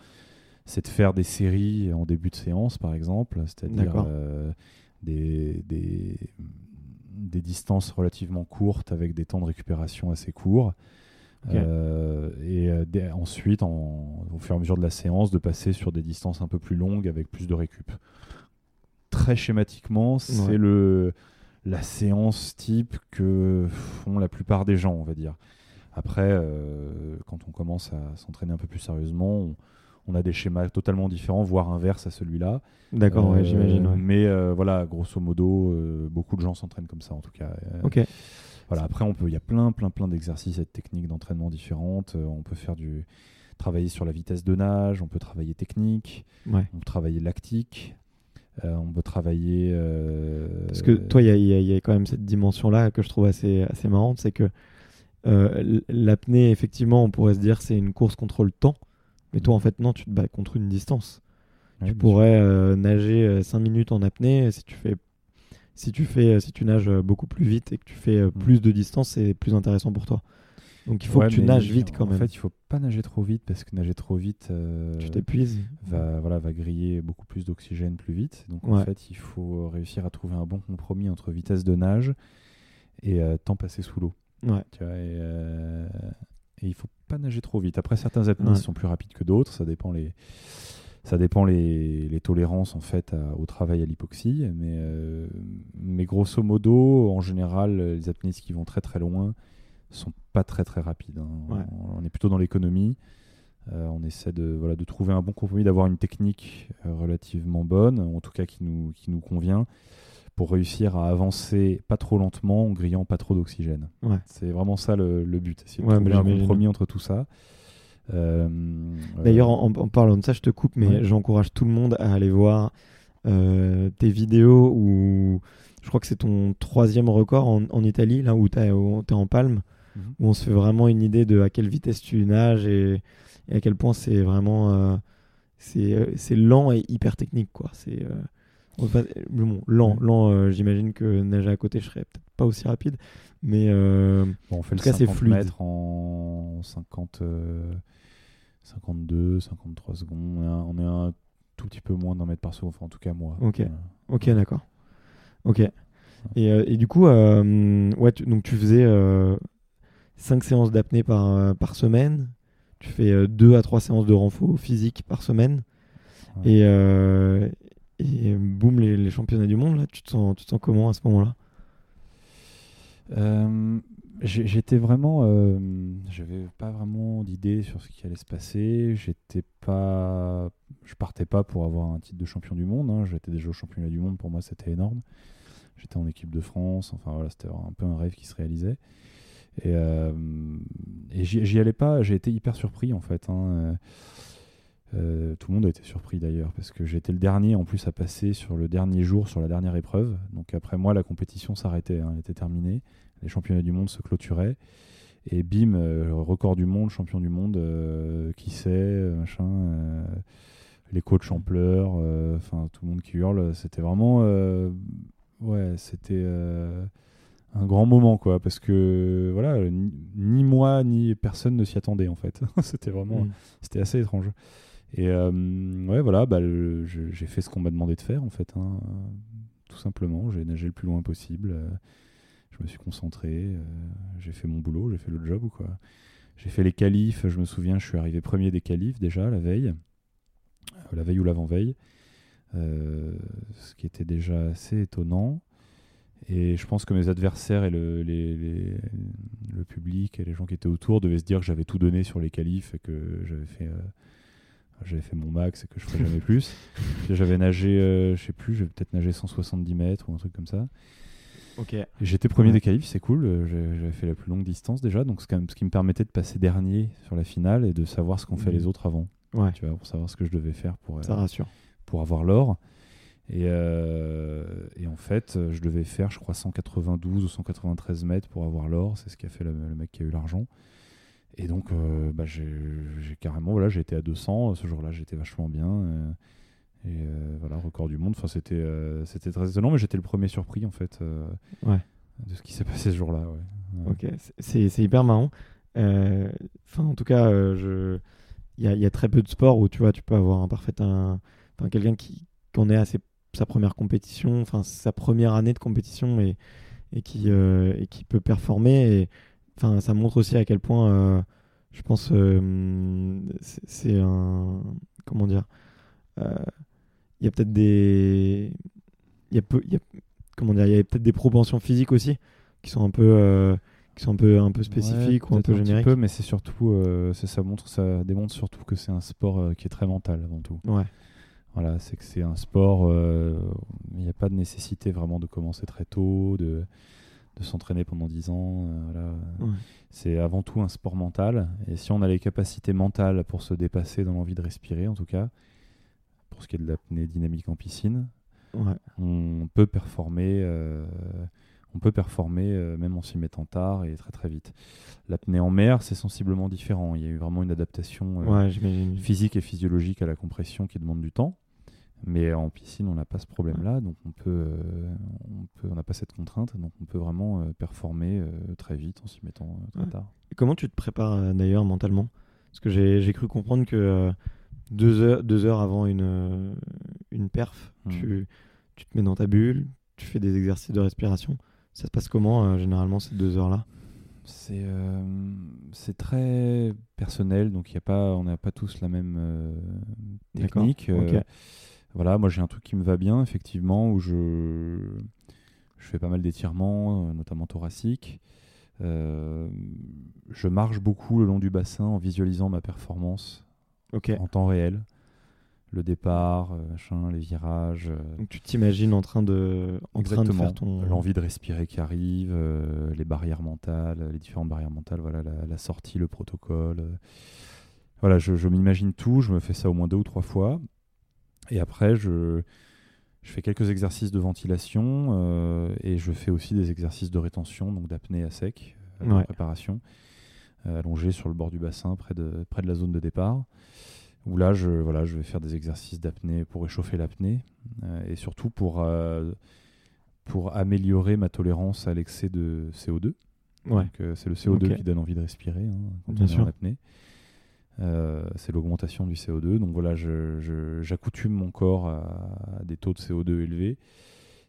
c'est de faire des séries en début de séance, par exemple, c'est-à-dire des, des, des distances relativement courtes avec des temps de récupération assez courts. Et ensuite, en- au fur et à mesure de la séance, de passer sur des distances un peu plus longues avec plus de récup. Très schématiquement, c'est Ouais. le la séance type que font la plupart des gens, on va dire. Après, euh, quand on commence à s'entraîner un peu plus sérieusement, on, on a des schémas totalement différents, voire inverses à celui-là. D'accord, ouais, Euh, j'imagine. ouais. Mais euh, voilà, grosso modo, beaucoup de gens s'entraînent comme ça en tout cas. Ok. voilà, après, on peut, il y a plein, plein, plein d'exercices et de techniques d'entraînement différentes. On peut faire du travailler sur la vitesse de nage, on peut travailler technique, Ouais. on peut travailler lactique, euh, on peut travailler. euh, Parce que toi, il y, a- y y quand même cette dimension-là que je trouve assez, assez marrante, c'est que euh, l'apnée, effectivement, on pourrait se dire c'est une course contre le temps, mais toi, en fait, non, tu te bats contre une distance. ouais, tu pourrais nager 5 minutes en apnée si tu fais si tu fais si tu nages beaucoup plus vite et que tu fais Mm. plus de distance c'est plus intéressant pour toi donc il faut Ouais, que tu nages vite quand en même fait, il faut pas nager trop vite parce que nager trop vite euh, tu t'épuises va, voilà, va griller beaucoup plus d'oxygène plus vite. Donc en fait, il faut réussir à trouver un bon compromis entre vitesse de nage et euh, temps passé sous l'eau. ouais Tu vois, et, euh, et il faut pas nager trop vite. Après, certains apnées sont plus rapides que d'autres. Ça dépend les, ça dépend les, les tolérances en fait à- au travail à l'hypoxie. Mais, euh, mais grosso modo, en général, les apnéistes qui vont très très loin sont pas très très rapides. hein. Ouais. On est plutôt dans l'économie. on essaie de, voilà, de trouver un bon compromis, d'avoir une technique relativement bonne, en tout cas qui nous, qui nous convient, pour réussir à avancer pas trop lentement en grillant pas trop d'oxygène. C'est vraiment ça le, but, essayer de trouver un compromis entre tout ça. D'ailleurs, en, parlant de ça, je te coupe, mais j'encourage tout le monde à aller voir tes vidéos où je crois que c'est ton troisième record en, Italie, là où tu es, en palme, où on se fait vraiment une idée de à quelle vitesse tu nages et, à quel point c'est vraiment euh, euh, c'est lent et hyper technique. quoi. C'est euh, bon, lent, lent j'imagine que nager à côté, je serais peut-être pas aussi rapide, mais on fait en tout cas, c'est fluide. mètres en 50, 52, 53 secondes. On est, un, tout petit peu moins d'un mètre par seconde, enfin en tout cas moi. Ok, ok, d'accord. Ok. Et, euh, et, du coup, euh, ouais, donc tu faisais 5 euh, séances d'apnée par, par semaine. Tu fais 2 à 3 séances de renfort physique par semaine. Et, et boum, les, les, championnats du monde, là, tu te sens, tu te sens comment à ce moment-là? J'étais vraiment. J'avais pas vraiment d'idée sur ce qui allait se passer. J'étais pas. Je partais pas pour avoir un titre de champion du monde. Hein. J'étais déjà au championnat du monde. Pour moi, c'était énorme. J'étais en équipe de France. Enfin voilà, c'était un peu un rêve qui se réalisait. Et, euh, j'y allais pas. J'ai été hyper surpris en fait. Hein. Euh, tout le monde a été surpris d'ailleurs parce que j'étais le dernier en plus à passer sur le dernier jour, sur la dernière épreuve. Donc après moi, la compétition s'arrêtait, hein, elle était terminée. Les championnats du monde se clôturaient. Et bim, euh, record du monde, champion du monde, qui sait, machin les coachs en pleurs, enfin tout le monde qui hurle. C'était vraiment ouais, c'était un grand moment, quoi, parce que voilà, ni, moi ni personne ne s'y attendait en fait. c'était vraiment, mm. c'était assez étrange. Et euh, ouais, voilà, bah, j'ai fait ce qu'on m'a demandé de faire en fait, hein, tout simplement. J'ai nagé le plus loin possible. Euh, je me suis concentré, j'ai fait mon boulot, j'ai fait le job ou quoi. J'ai fait les qualifs, je me souviens, je suis arrivé premier des qualifs déjà la veille, la veille ou l'avant-veille. Euh, ce qui était déjà assez étonnant. Et je pense que mes adversaires et le, le public et les gens qui étaient autour devaient se dire que j'avais tout donné sur les qualifs et que j'avais fait, euh, j'avais fait mon max et que je ferais jamais plus. J'avais nagé, euh, je sais plus, j'avais peut-être nagé 170 mètres ou un truc comme ça. Ok. J'étais premier des qualifs, c'est cool. J'avais fait la plus longue distance déjà, donc ce qui me permettait de passer dernier sur la finale et de savoir ce qu'ont fait mmh. les autres avant. Ouais. Tu vois, pour savoir ce que je devais faire pour. Ça rassure pour avoir l'or. Et, euh, et, en fait, je devais faire, je crois, 192 ou 193 mètres pour avoir l'or. C'est ce qu'a fait le, mec qui a eu l'argent. Et donc, euh, bah, j'ai carrément, voilà, j'ai été à 200. Ce jour-là, j'étais vachement bien. Euh, et, voilà, record du monde. Enfin, c'était c'était très étonnant, mais j'étais le premier surpris, en fait, ouais. de ce qui s'est passé ce jour-là. Ouais. Ok, c'est hyper marrant. Enfin, en tout cas, je... il y, y, a très peu de sports où tu vois, tu peux avoir un parfait un quelqu'un qui, en est à sa première compétition, enfin sa première année de compétition et, et, qui, euh, et qui peut performer. Et, enfin, ça montre aussi à quel point, euh, je pense, euh, c'est un. Comment dire Il y a peut-être des. Il y a peu. Y a, comment dire Il y a peut-être des propensions physiques aussi qui sont un peu qui sont un peu un peu spécifiques ou un peu génériques. Un peu, mais c'est surtout ça montre ça démontre surtout que c'est un sport qui est très mental avant tout. Ouais. Voilà, c'est que c'est un sport, euh, il n'y a pas de nécessité vraiment de commencer très tôt, de, de s'entraîner pendant 10 ans. Euh, c'est avant tout un sport mental. Et si on a les capacités mentales pour se dépasser dans l'envie de respirer, en tout cas, pour ce qui est de l'apnée dynamique en piscine, on peut performer. Euh, on peut performer même en s'y mettant tard et très très vite. L'apnée en mer, c'est sensiblement différent. Il y a eu vraiment une adaptation physique et physiologique à la compression qui demande du temps. Mais en piscine, on n'a pas ce problème-là, donc on peut, euh, on peut, on n'a pas cette contrainte, donc on peut vraiment euh, performer euh, très vite en s'y mettant très tard. Et comment tu te prépares d'ailleurs mentalement? Parce que j'ai cru comprendre que deux heures, deux heures avant une, une perf, hmm. tu, tu, te mets dans ta bulle, tu fais des exercices de respiration. Ça se passe comment généralement ces deux heures-là? C'est c'est très personnel, donc y a pas, on n'a pas tous la même technique voilà, moi j'ai un truc qui me va bien, effectivement, où je, je fais pas mal d'étirements, euh, notamment thoraciques. Euh, je marche beaucoup le long du bassin en visualisant ma performance en temps réel. Le départ, euh, machin, les virages. euh, Donc tu t'imagines en train de, en train de faire ton. L'envie de respirer qui arrive, euh, les barrières mentales, les différentes barrières mentales, voilà, la, la sortie, le protocole. euh. Voilà, je, je m'imagine tout, je me fais ça au moins deux ou trois fois. Et après, je, je fais quelques exercices de ventilation euh, et je fais aussi des exercices de rétention, donc d'apnée à sec, de Ouais. préparation, allongé sur le bord du bassin, près de, près de la zone de départ. Où là, je, voilà, je vais faire des exercices d'apnée pour réchauffer l'apnée euh, et surtout pour, euh, pour améliorer ma tolérance à l'excès de CO2. Ouais. Euh, c'est le CO2 Ok. qui donne envie de respirer hein, quand Bien on est sûr. en apnée. Euh, c'est l'augmentation du CO2. Donc voilà, j'accoutume mon corps à, à des taux de CO2 élevés,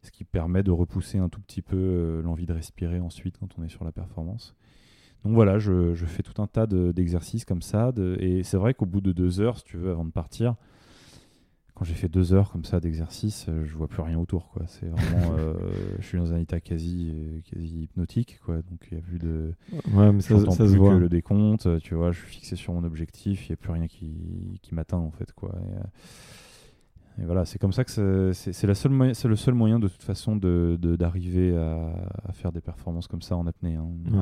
ce qui permet de repousser un tout petit peu l'envie de respirer ensuite quand on est sur la performance. Donc voilà, je, je fais tout un tas de- d'exercices comme ça. de- et c'est vrai qu'au bout de deux heures, si tu veux, avant de partir, quand j'ai fait deux heures comme ça d'exercice, euh, je vois plus rien autour. quoi. C'est vraiment, euh, je suis dans un état quasi, euh, quasi hypnotique. Quoi. Donc il n'y a plus de, Ouais, mais ça, ça plus se voit. que le décompte, tu vois, je suis fixé sur mon objectif, il n'y a plus rien qui, qui m'atteint en fait, quoi. Et, euh, et voilà, c'est comme ça que c'est- le seul moyen de toute façon de de- d'arriver à, à faire des performances comme ça en apnée. hein. Ouais.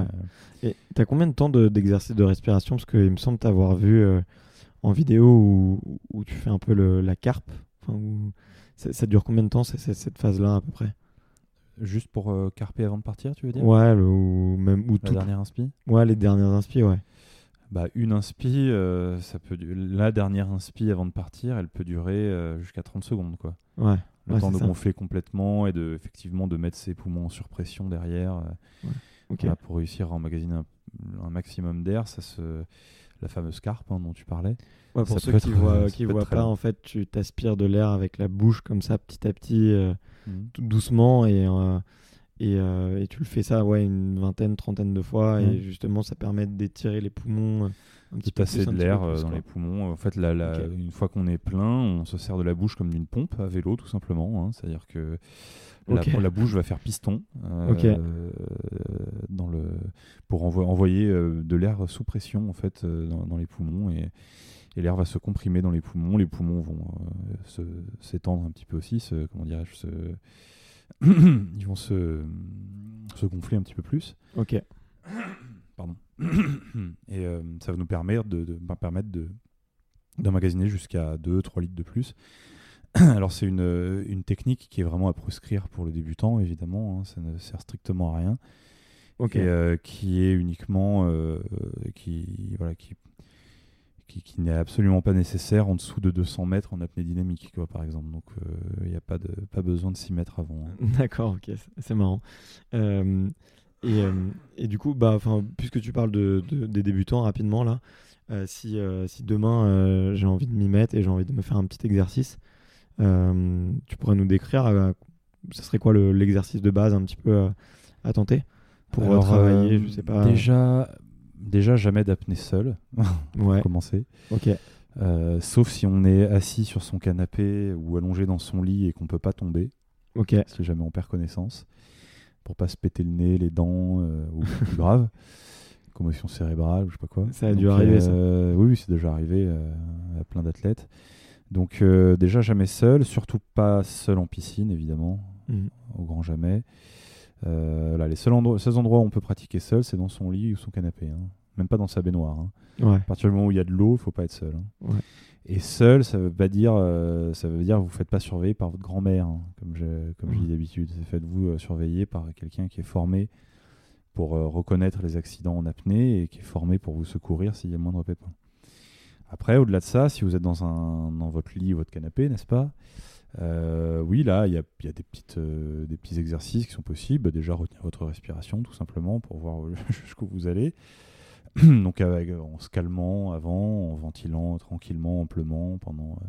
Euh, Et t'as combien de temps de- d'exercice de, respiration? Parce qu'il me semble t'avoir vu euh, en vidéo où, où tu fais un peu le, la carpe. Où- ça, dure combien de temps cette phase-là à peu près? Juste pour euh, carper avant de partir, tu veux dire? Ouais, le- ou même ou La dernière inspi? Ouais, les dernières inspi, ouais. Bah, Une inspi, euh, ça peut la dernière inspi avant de partir, elle peut durer euh, jusqu'à 30 secondes. Quoi. Ouais. Le Ouais, temps de ça. gonfler complètement et de, effectivement de mettre ses poumons en surpression derrière. euh. Voilà, pour réussir à emmagasiner un, un maximum d'air, ça se, la fameuse carpe hein, dont tu parlais. Ouais, pour ça ceux qui être, voient, euh, qui voient pas, en fait, tu t'aspires de l'air avec la bouche comme ça, petit à petit, euh, Mhm. tout doucement, et, euh, et, euh, et tu le fais ça, ouais, une vingtaine, trentaine de fois, et justement, ça permet d'étirer les poumons euh, un petit peu un de l'air euh, dans quoi. les poumons. En fait, la- la- une fois qu'on est plein, on se sert de la bouche comme d'une pompe à vélo, tout simplement. hein. C'est-à-dire que la, bouche va faire piston euh, euh, dans le, pour envo- envoyer de l'air sous pression en fait, dans, dans les poumons. Et, et l'air va se comprimer dans les poumons. Les poumons vont s'étendre un petit peu aussi, se, comment dirais-je, se- ils vont se, se gonfler un petit peu plus. Ok. Pardon. Et euh, ça va nous permettre de, de- bah, permettre de d'emmagasiner jusqu'à 2-3 litres de plus. Alors c'est une, euh, une technique qui est vraiment à proscrire pour le débutant, évidemment, hein, ça ne sert strictement à rien. Ok. Et euh, qui est uniquement euh, qui voilà qui qui, qui n'est absolument pas nécessaire en dessous de 200 mètres en apnée dynamique quoi par exemple donc euh, il n'y a pas de pas besoin de s'y mettre avant hein. D'accord, ok, c'est- marrant. Euh, et, euh, et du coup, bah, puisque tu parles de, de- des débutants rapidement là, euh, si, euh, si demain euh, j'ai envie de m'y mettre et j'ai envie de me faire un petit exercice, euh, tu pourrais nous décrire, euh, ce serait quoi le- l'exercice de base un petit peu euh, à tenter pour Alors, travailler, euh, je sais pas. déjà déjà jamais d'apnée seule ouais, pour commencer ok, Euh, sauf si on est assis sur son canapé ou allongé dans son lit et qu'on peut pas tomber, ok, si jamais on perd connaissance, pour pas se péter le nez, les dents euh, ou plus grave, commotion cérébrale ou je sais pas quoi. Ça a dû arriver, ça. euh, Oui, oui, c'est déjà arrivé à plein d'athlètes. Donc déjà jamais seul, surtout pas seul en piscine évidemment, Mhm. au grand jamais. Euh, là, les seuls endroits, seuls endroits où on peut pratiquer seul, c'est dans son lit ou son canapé, hein. même pas dans sa baignoire. hein. ouais, À partir du moment où il y a de l'eau, il faut pas être seul. hein. Ouais. Et seul, ça veut pas dire, euh, ça veut dire que vous faites pas surveiller par votre grand-mère, hein, comme je, comme je Ouais. dis d'habitude. Faites-vous euh, surveiller par quelqu'un qui est formé pour euh, reconnaître les accidents en apnée et qui est formé pour vous secourir s'il y a le moindre pépin. Après, au-delà de ça, si vous êtes dans, un, dans votre lit ou votre canapé, n'est-ce pas Euh, Oui, là, il y a, il y a des, petites, euh, des petits exercices qui sont possibles. Déjà, retenir votre respiration, tout simplement, pour voir jusqu'où vous allez. Donc, avec, en se calmant avant, en ventilant tranquillement, amplement pendant euh,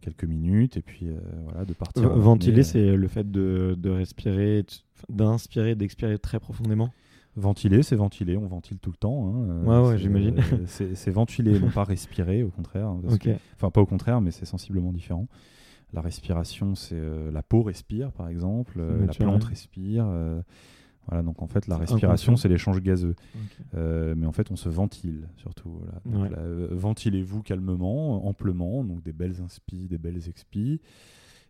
quelques minutes, et puis voilà, de partir. Ventiler, c'est le fait de, de respirer, d'inspirer, d'expirer très profondément? Ventiler, c'est ventiler, on ventile tout le temps. hein, Ouais, ouais, j'imagine. c'est ventiler, non pas respirer, au contraire. hein, Enfin, pas au contraire, mais c'est sensiblement différent. La respiration, c'est euh, la peau respire, par exemple, euh, la plante respire. euh, Voilà, donc en fait, la respiration, c'est l'échange gazeux. Euh, mais en fait, on se ventile surtout. Voilà. Ouais. euh, ventilez-vous calmement, amplement, donc des belles inspi, des belles expi,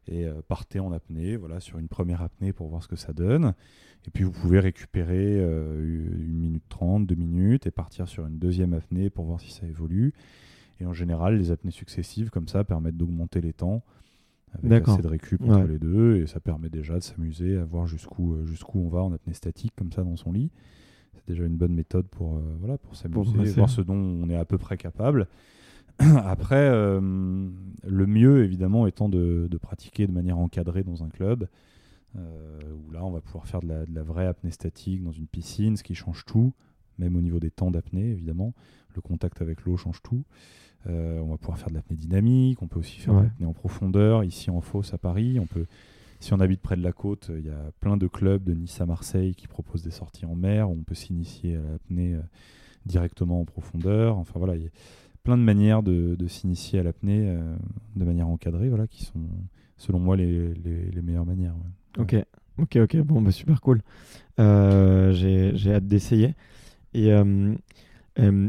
et euh, partez en apnée, voilà, sur une première apnée pour voir ce que ça donne. Et puis vous pouvez récupérer une minute trente, deux minutes, et partir sur une deuxième apnée pour voir si ça évolue. Et en général, les apnées successives comme ça permettent d'augmenter les temps avec assez de récup entre Ouais. les deux, et ça permet déjà de s'amuser à voir jusqu'où euh, jusqu'où on va en apnée statique comme ça dans son lit. C'est déjà une bonne méthode pour, euh, voilà, pour s'amuser, voir ce dont on est à peu près capable. Après, euh, le mieux, évidemment, étant de, de pratiquer de manière encadrée dans un club, euh, où là, on va pouvoir faire de la, de la vraie apnée statique dans une piscine, ce qui change tout, même au niveau des temps d'apnée, évidemment. Le contact avec l'eau change tout. Euh, on va pouvoir faire de l'apnée dynamique, on peut aussi faire Ouais. de l'apnée en profondeur, ici en fosse à Paris. On peut, si on habite près de la côte, il y a plein de clubs de Nice à Marseille qui proposent des sorties en mer où on peut s'initier à l'apnée euh, directement en profondeur. Enfin voilà, il y a plein de manières de, de s'initier à l'apnée euh, de manière encadrée, voilà, qui sont selon moi les, les- les meilleures manières. ouais. Ok, ok, ok, bon, bah, super cool. J'ai hâte d'essayer. Et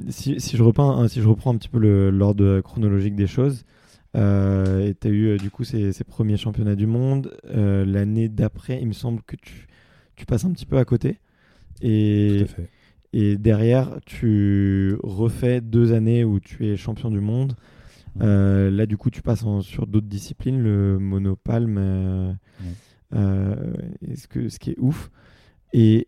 si, si, je reprends, hein, si je reprends un petit peu l'ordre chronologique des choses, euh, tu as eu euh, du coup ces, ces premiers championnats du monde. Euh, L'année d'après, il me semble que tu, tu passes un petit peu à côté. Et, Tout à fait. et derrière, tu refais deux années où tu es champion du monde. Euh, là, du coup, tu passes en- sur d'autres disciplines, le monopalme, et ce, que, ce qui est ouf. Et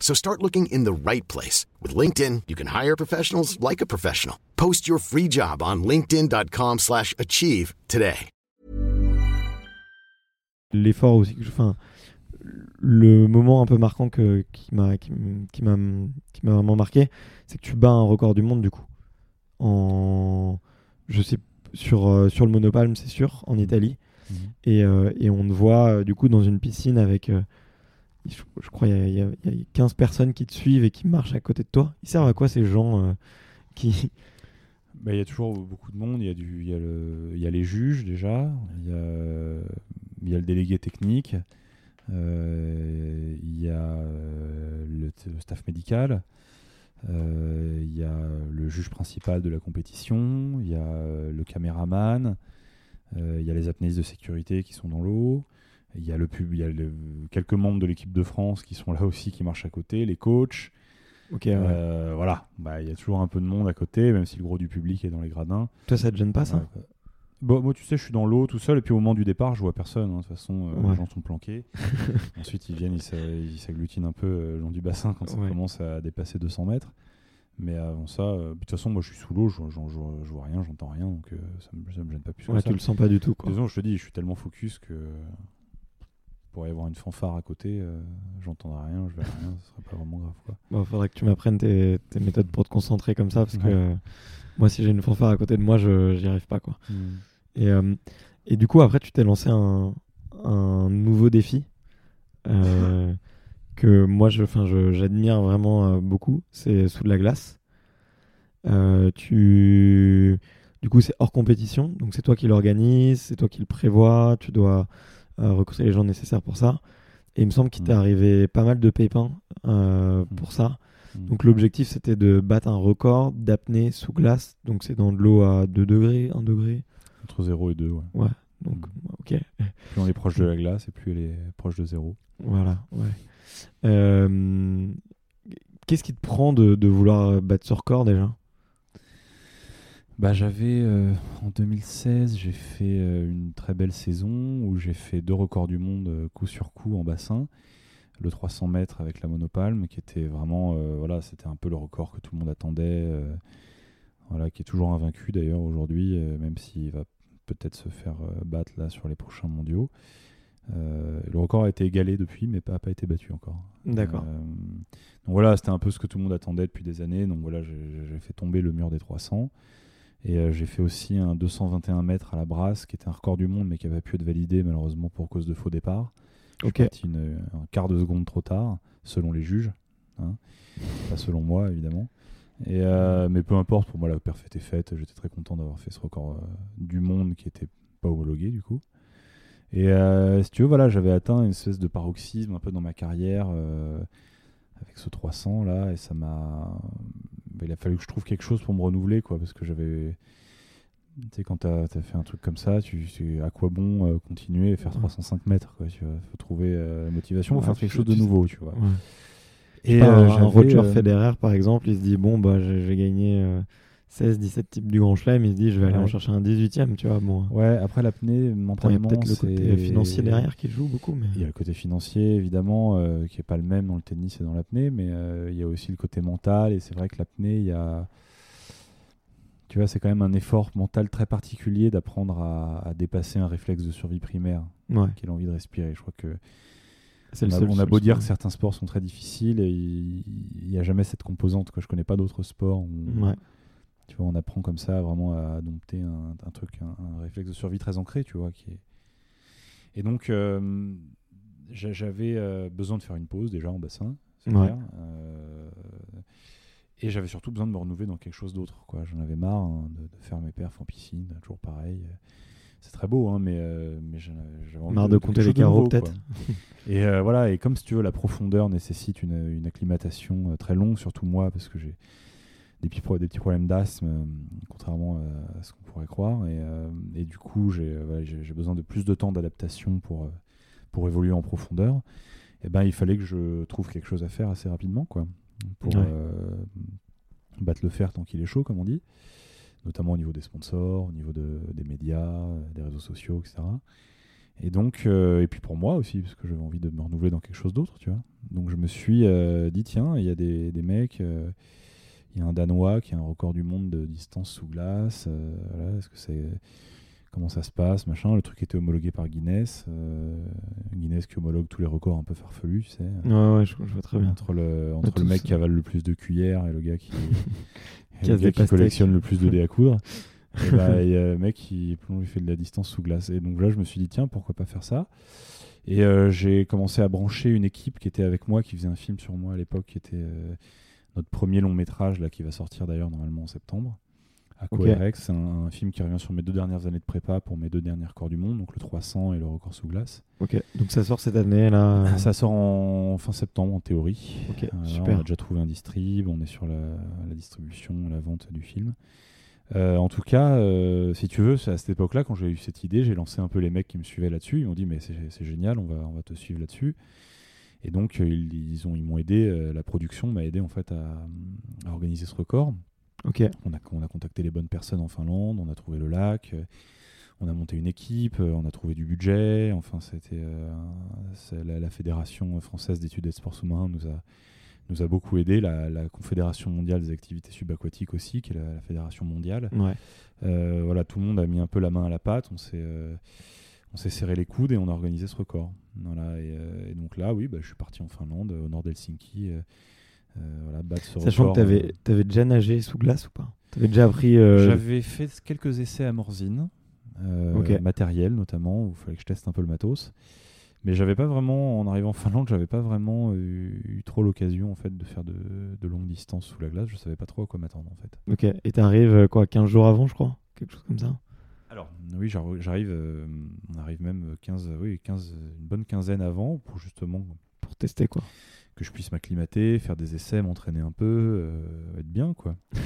So start looking in the right place. With LinkedIn, you can hire professionals like a professional. Post your free job on linkedin.com/achieve slash achieve today. l'effort aussi. que je- Enfin, le moment un peu marquant que, qui m'a qui, m- qui m'a qui m'a vraiment marqué, c'est que tu bats un record du monde du coup. En je sais sur euh, sur le monopalme, c'est sûr, en Italie. Mhm. Et, euh, et on te voit euh, du coup dans une piscine avec, euh, je, crois, il y, a- il y a- il y a 15 personnes qui te suivent et qui marchent à côté de toi. Ils servent à quoi ces gens euh, qui. Bah, Il y a toujours beaucoup de monde. Il y, a les juges déjà. Il y a, le délégué technique. euh, il y a euh, le, staff médical. euh, il y a le juge principal de la compétition. Il y a euh, le caméraman. euh, il y a les apnéistes de sécurité qui sont dans l'eau. Il y a, le pub, il y a le- quelques membres de l'équipe de France qui sont là aussi, qui marchent à côté, les coachs. Ok, ouais. Euh, voilà, Bah, il y a toujours un peu de monde à côté, même si le gros du public est dans les gradins. Toi, ça te gêne pas ça Ouais. Bon, moi, tu sais, je suis dans l'eau tout seul, et puis au moment du départ, je vois personne. hein. De toute façon, euh, Ouais. les gens sont planqués. Ensuite, ils viennent, ils s'a- ils s'agglutinent un peu euh, le long du bassin quand ça commence à dépasser 200 mètres. Mais avant ça, de toute façon, moi, je suis sous l'eau, je, je, je- je vois rien, j'entends rien, donc ça, me, ça me gêne pas plus que Ouais, ça. tu le sens pas du tout quoi. Disons, je te dis, je suis tellement focus que pour y avoir une fanfare à côté, euh, j'entendrai rien, je verrai rien, ce serait pas vraiment grave. Quoi. Bon, faudrait que tu m'apprennes tes, tes méthodes pour te concentrer comme ça, parce que euh, moi, si j'ai une fanfare à côté de moi, je j'y arrive pas, quoi. Et, euh, et du coup, après, tu t'es lancé un, un nouveau défi euh, que moi, je, enfin, je- j'admire vraiment euh, beaucoup. C'est sous de la glace. Tu, du coup, c'est hors compétition, donc c'est toi qui l'organise, c'est toi qui le prévois. Tu dois recruter les gens nécessaires pour ça. Et il me semble qu'il t'est Mhm. arrivé pas mal de pépins euh, pour ça. Mm. Donc l'objectif c'était de battre un record d'apnée sous glace. Donc c'est dans de l'eau à 2 degrés, 1 degré. Entre 0 et 2, ouais. Donc Mm. ok, Plus on est proche de la glace et plus elle est proche de 0. voilà. Ouais. Euh, Qu'est-ce qui te prend de, de vouloir battre ce record déjà? Bah, j'avais euh, en 2016, j'ai fait euh, une très belle saison où j'ai fait deux records du monde euh, coup sur coup en bassin. Le 300 mètres avec la monopalme, qui était vraiment, voilà, c'était un peu le record que tout le monde attendait, voilà, qui est toujours invaincu d'ailleurs aujourd'hui, même s'il va peut-être se faire battre là sur les prochains mondiaux. le record a été égalé depuis, mais pas, pas été battu encore. D'accord. donc voilà, c'était un peu ce que tout le monde attendait depuis des années. Donc voilà, j'ai fait tomber le mur des 300. Et j'ai fait aussi un 221 mètres à la brasse, qui était un record du monde, mais qui avait pu être validé malheureusement pour cause de faux départ. Ok. Une, un quart de seconde trop tard, selon les juges. Hein. Pas selon moi, évidemment. Et, euh, mais peu importe, pour moi, la perf était faite. J'étais très content d'avoir fait ce record euh, du monde qui était pas homologué, du coup. Et euh, si tu veux, voilà, j'avais atteint une espèce de paroxysme un peu dans ma carrière avec ce 300 là, et ça m'a. Il a fallu que je trouve quelque chose pour me renouveler, quoi, parce que j'avais. Tu sais, quand tu as, fait un truc comme ça, tu, sais à quoi bon continuer et faire 305 mètres, quoi. Tu faut trouver la motivation pour faire quelque chose de nouveau, tu vois. Et euh, un Roger euh, Federer, par exemple, il se dit bon, bah, j'ai gagné 16, euh, 17 types du Grand Chelem, il se dit je vais aller en chercher un 18ème, tu vois. Bon. Ouais, après l'apnée, mentalement. Il y a peut-être le côté financier derrière qui joue beaucoup. Mais... Il y a le côté financier, évidemment, qui n'est pas le même dans le tennis et dans l'apnée, mais il y a aussi le côté mental, et c'est vrai que l'apnée, il y a. Tu vois, c'est quand même un effort mental très particulier d'apprendre à, dépasser un réflexe de survie primaire, qui est l'envie de respirer. Je crois que on, a, beau dire que certains sports sont très difficiles, il n'y a jamais cette composante. Quoi. Je connais pas d'autres sports où tu vois, on apprend comme ça vraiment à dompter un, truc, un, réflexe de survie très ancré, tu vois. Qui est... Et donc, euh, j'avais euh, besoin de faire une pause déjà en bassin, c'est clair. Euh, et j'avais surtout besoin de me renouveler dans quelque chose d'autre. J'en avais marre hein, de, de, faire mes perfs en piscine, toujours pareil c'est très beau, hein, mais, euh, mais j'avais Marre de, compter les carreaux, peut-être. et euh, voilà, et comme si tu veux, la profondeur nécessite une, une acclimatation euh, très longue, surtout moi, parce que j'ai des petits, des petits problèmes d'asthme, contrairement à ce qu'on pourrait croire. Et, et du coup, j'ai besoin de plus de temps d'adaptation pour, pour évoluer en profondeur. Et ben, il fallait que je trouve quelque chose à faire assez rapidement, quoi, pour battre le fer tant qu'il est chaud, comme on dit notamment au niveau des sponsors, au niveau des médias, des réseaux sociaux, etc. Et donc, euh, et puis pour moi aussi, parce que j'avais envie de me renouveler dans quelque chose d'autre, tu vois. Donc je me suis euh, dit, tiens, il y a des, mecs, euh, il y a un Danois qui a un record du monde de distance sous glace. voilà, est-ce que c'est comment ça se passe, machin. Le truc était homologué par Guinness. Guinness qui homologue tous les records un peu farfelus, tu sais. Ouais, ouais, je, vois très bien. Entre le, entre le mec qui avale le plus de cuillères et le gars qui, qui, qui collectionne le plus de dés à coudre. et bah, un mec qui plonge, fait de la distance sous glace. Et donc là, je me suis dit, tiens, pourquoi pas faire ça? Et euh, j'ai commencé à brancher une équipe qui était avec moi, qui faisait un film sur moi à l'époque, qui était euh, notre premier long métrage, là, qui va sortir d'ailleurs normalement en septembre. Aquarex, c'est un, film qui revient sur mes deux dernières années de prépa pour mes deux derniers records du monde, donc le 300 et le record sous glace. Ok, donc ça sort cette année là Ça sort en fin septembre en théorie. Ok, euh, super. On a déjà trouvé un distrib, on est sur la, distribution, la vente du film. Euh, en tout cas, euh, si tu veux, à cette époque-là, quand j'ai eu cette idée, j'ai lancé un peu les mecs qui me suivaient là-dessus. Ils m'ont dit, mais c'est génial, on va, on va te suivre là-dessus. Et donc, ils, ils, ont, ils m'ont aidé, la production m'a aidé en fait à, à organiser ce record. Ok. On a, on a contacté les bonnes personnes en Finlande, on a trouvé le lac, euh, on a monté une équipe, euh, on a trouvé du budget. Enfin, c'était euh, la, Fédération française d'études et de sports sous-marins nous a, nous a beaucoup aidé. La, Confédération mondiale des activités subaquatiques aussi, qui est la, fédération mondiale. voilà, tout le monde a mis un peu la main à la pâte. On s'est on s'est serré les coudes et on a organisé ce record. Voilà, et, donc là, oui, bah, je suis parti en Finlande, au nord d'Helsinki. Euh, Sachant que tu avais, euh. avais, déjà nagé sous glace ou pas? Tu avais déjà appris. Euh, J'avais fait quelques essais à Morzine, matériel notamment, où il fallait que je teste un peu le matos. Mais j'avais pas vraiment, en arrivant en Finlande, j'avais pas vraiment eu, trop l'occasion en fait de faire de, de longues distances sous la glace. Je savais pas trop à quoi m'attendre en fait. Ok, et tu arrives quoi, 15 jours avant, je crois? Quelque chose comme ça Alors, oui, j'arrive, on arrive même 15, oui, 15, une bonne quinzaine avant pour justement. Pour tester quoi que je puisse m'acclimater, faire des essais, m'entraîner un peu, euh, être bien, quoi.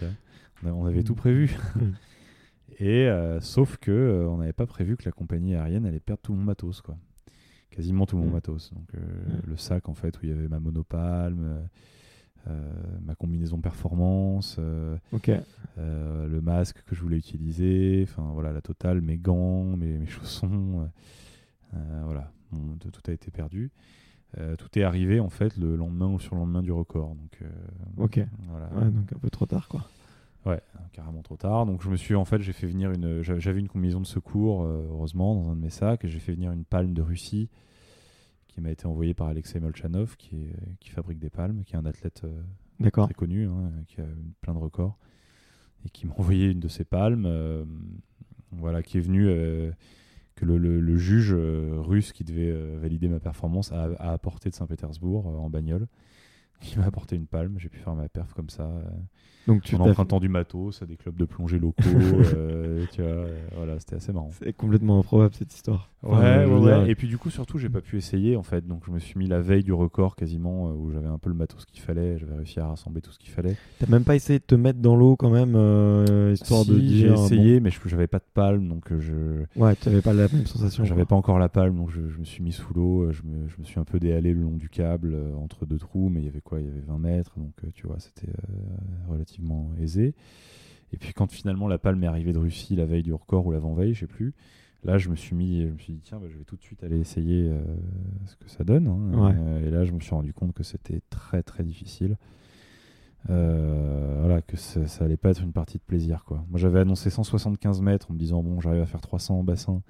on avait tout prévu. Et euh, sauf que euh, on n'avait pas prévu que la compagnie aérienne allait perdre tout mon matos, quoi. Quasiment tout mon matos. Donc le sac en fait où il y avait ma monopalme, ma combinaison performance, le masque que je voulais utiliser, enfin voilà la totale, mes gants, mes, mes chaussons, voilà, tout a été perdu. Euh, tout est arrivé en fait le lendemain ou sur le lendemain du record. Donc, euh, ok. Voilà. donc un peu trop tard quoi. Ouais, carrément trop tard. Donc je me suis en fait, j'ai fait venir une, j'a- j'avais une combinaison de secours, euh, heureusement, dans un de mes sacs, et j'ai fait venir une palme de Russie qui m'a été envoyée par Alexei Molchanov, qui, est- qui fabrique des palmes, qui est un athlète euh, très connu, hein, qui a plein de records, et qui m'a envoyé une de ses palmes, euh, voilà, qui est venu, euh, que le, le- le juge euh, russe qui devait euh, valider ma performance a, a apporté de Saint-Pétersbourg euh, en bagnole. Qui m'a apporté une palme, j'ai pu faire ma perf comme ça, euh, Donc tu en empruntant du matos à des clubs de plongée locaux, euh, tu vois, euh, voilà, c'était assez marrant. C'est complètement improbable cette histoire. Ouais, Enfin, ouais, Et puis du coup, surtout, j'ai pas pu essayer en fait. Donc je me suis mis la veille du record quasiment, où j'avais un peu le matos qu'il fallait. J'avais réussi à rassembler tout ce qu'il fallait. T'as même pas essayé de te mettre dans l'eau quand même, euh, histoire Si, de j'ai dire. bon, essayé, mais je j'avais pas de palme, donc je Ouais, tu avais pas la même sensation. j'avais pas encore la palme, donc je, je me suis mis sous l'eau. Je me, je me suis un peu déhalé le long du câble entre deux trous, mais il y avait quoi Il y avait 20 mètres, donc euh, tu vois, c'était euh, relativement aisé. Et puis quand finalement la palme est arrivée de Russie la veille du record ou l'avant-veille, je sais plus. Là, je me suis mis, je me suis dit tiens, bah, je vais tout de suite aller essayer euh, ce que ça donne. hein. Ouais. Et là, je me suis rendu compte que c'était très très difficile. Euh, voilà, que ça, ça allait pas être une partie de plaisir quoi. Moi, j'avais annoncé 175 mètres en me disant bon, j'arrive à faire 300 en bassin,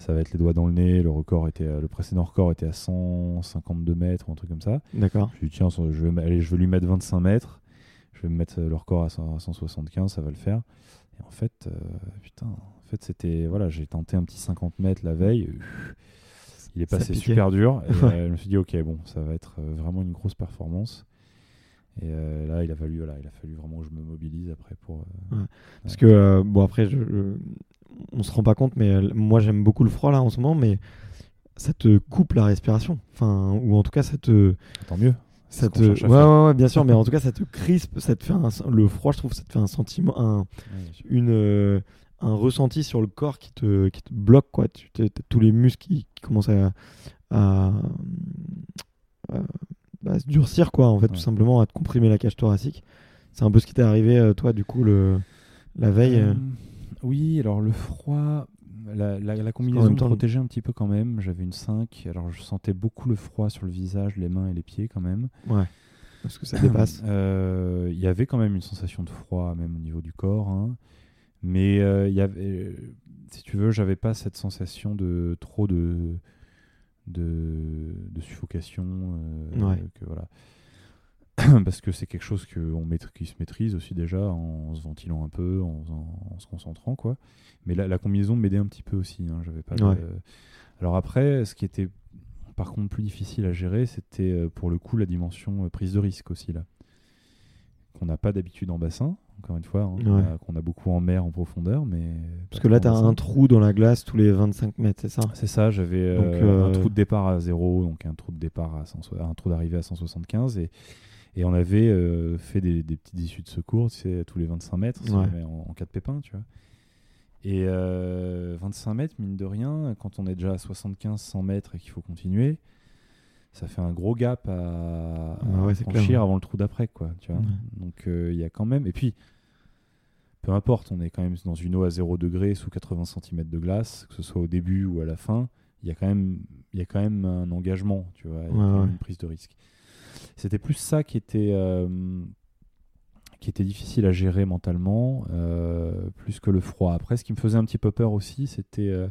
ça va être les doigts dans le nez. Le record était, à- le précédent record était à 152 mètres ou un truc comme ça. D'accord. Je me suis dit, tiens, je vais, allez, je vais lui mettre 25 mètres. Je vais me mettre euh, le record à 100 à 175, ça va le faire. Et en fait, euh, putain, en fait, c'était. Voilà, j'ai tenté un petit 50 mètres la veille. euh, Il est passé super dur. Et, euh, je me suis dit, ok, bon, ça va être euh, vraiment une grosse performance. Et euh, là, il a fallu, voilà, il a fallu vraiment que je me mobilise après pour. euh, Parce que, euh, bon, après, je- on se rend pas compte, mais euh, moi j'aime beaucoup le froid là en ce moment, mais ça te coupe la respiration. Enfin, ou en tout cas, ça te. Tant mieux. Ça te... ouais, ouais, ouais, bien sûr, mais en tout cas, ça te crispe, ça te fait un... le froid, je trouve, ça te fait un sentiment, un, une, euh, un ressenti sur le corps qui te, qui te bloque, quoi. Tu tous les muscles qui, qui commencent à, à, à- à se durcir, quoi, en fait, Ouais. tout simplement, à te comprimer la cage thoracique. C'est un peu ce qui t'est arrivé, euh, toi, du coup, le, la veille. euh. Euh, oui, alors le froid, la, la, la En combinaison me protégeait un petit peu quand même. J'avais une 5, alors je sentais beaucoup le froid sur le visage, les mains et les pieds quand même. Ouais. Parce que ça dépasse. Euh, Il y avait quand même une sensation de froid, même au niveau du corps. hein. Mais euh, y avait, euh, si tu veux, j'avais pas cette sensation de trop de, de, de suffocation. Ouais. que, voilà. Parce que c'est quelque chose que on qui se maîtrise aussi déjà en se ventilant un peu, en, se concentrant. quoi. Mais la, la combinaison m'aidait un petit peu aussi. hein, J'avais pas de- Ouais. Alors après, ce qui était par contre plus difficile à gérer, c'était euh, pour le coup la dimension euh, prise de risque aussi là, qu'on n'a pas d'habitude en bassin. Encore une fois, hein, qu'on a- qu'on a beaucoup en mer en profondeur, mais Parce que là, t'as bassin. un trou dans la glace tous les 25 mètres, c'est ça? C'est ça, j'avais euh, euh, un trou de départ à 0, donc un trou de départ à 100 un trou d'arrivée à 175 et, et on avait euh, fait des, des petites issues de secours, tous les 25 mètres, Ouais. en, en cas de pépin, tu vois. Et euh, 25 mètres, mine de rien, quand on est déjà à 75-100 mètres et qu'il faut continuer, ça fait un gros gap à, à ouais, c'est franchir clair, ouais. avant le trou d'après, quoi. Tu vois. Donc euh, il y a quand même. Et puis, peu importe, on est quand même dans une eau à 0 degré sous 80 cm de glace, que ce soit au début ou à la fin, il y a quand même, il y a quand même un engagement, tu vois, ouais. une prise de risque. C'était plus ça qui était, euh, qui était difficile à gérer mentalement, euh, plus que le froid. Après, ce qui me faisait un petit peu peur aussi, c'était euh,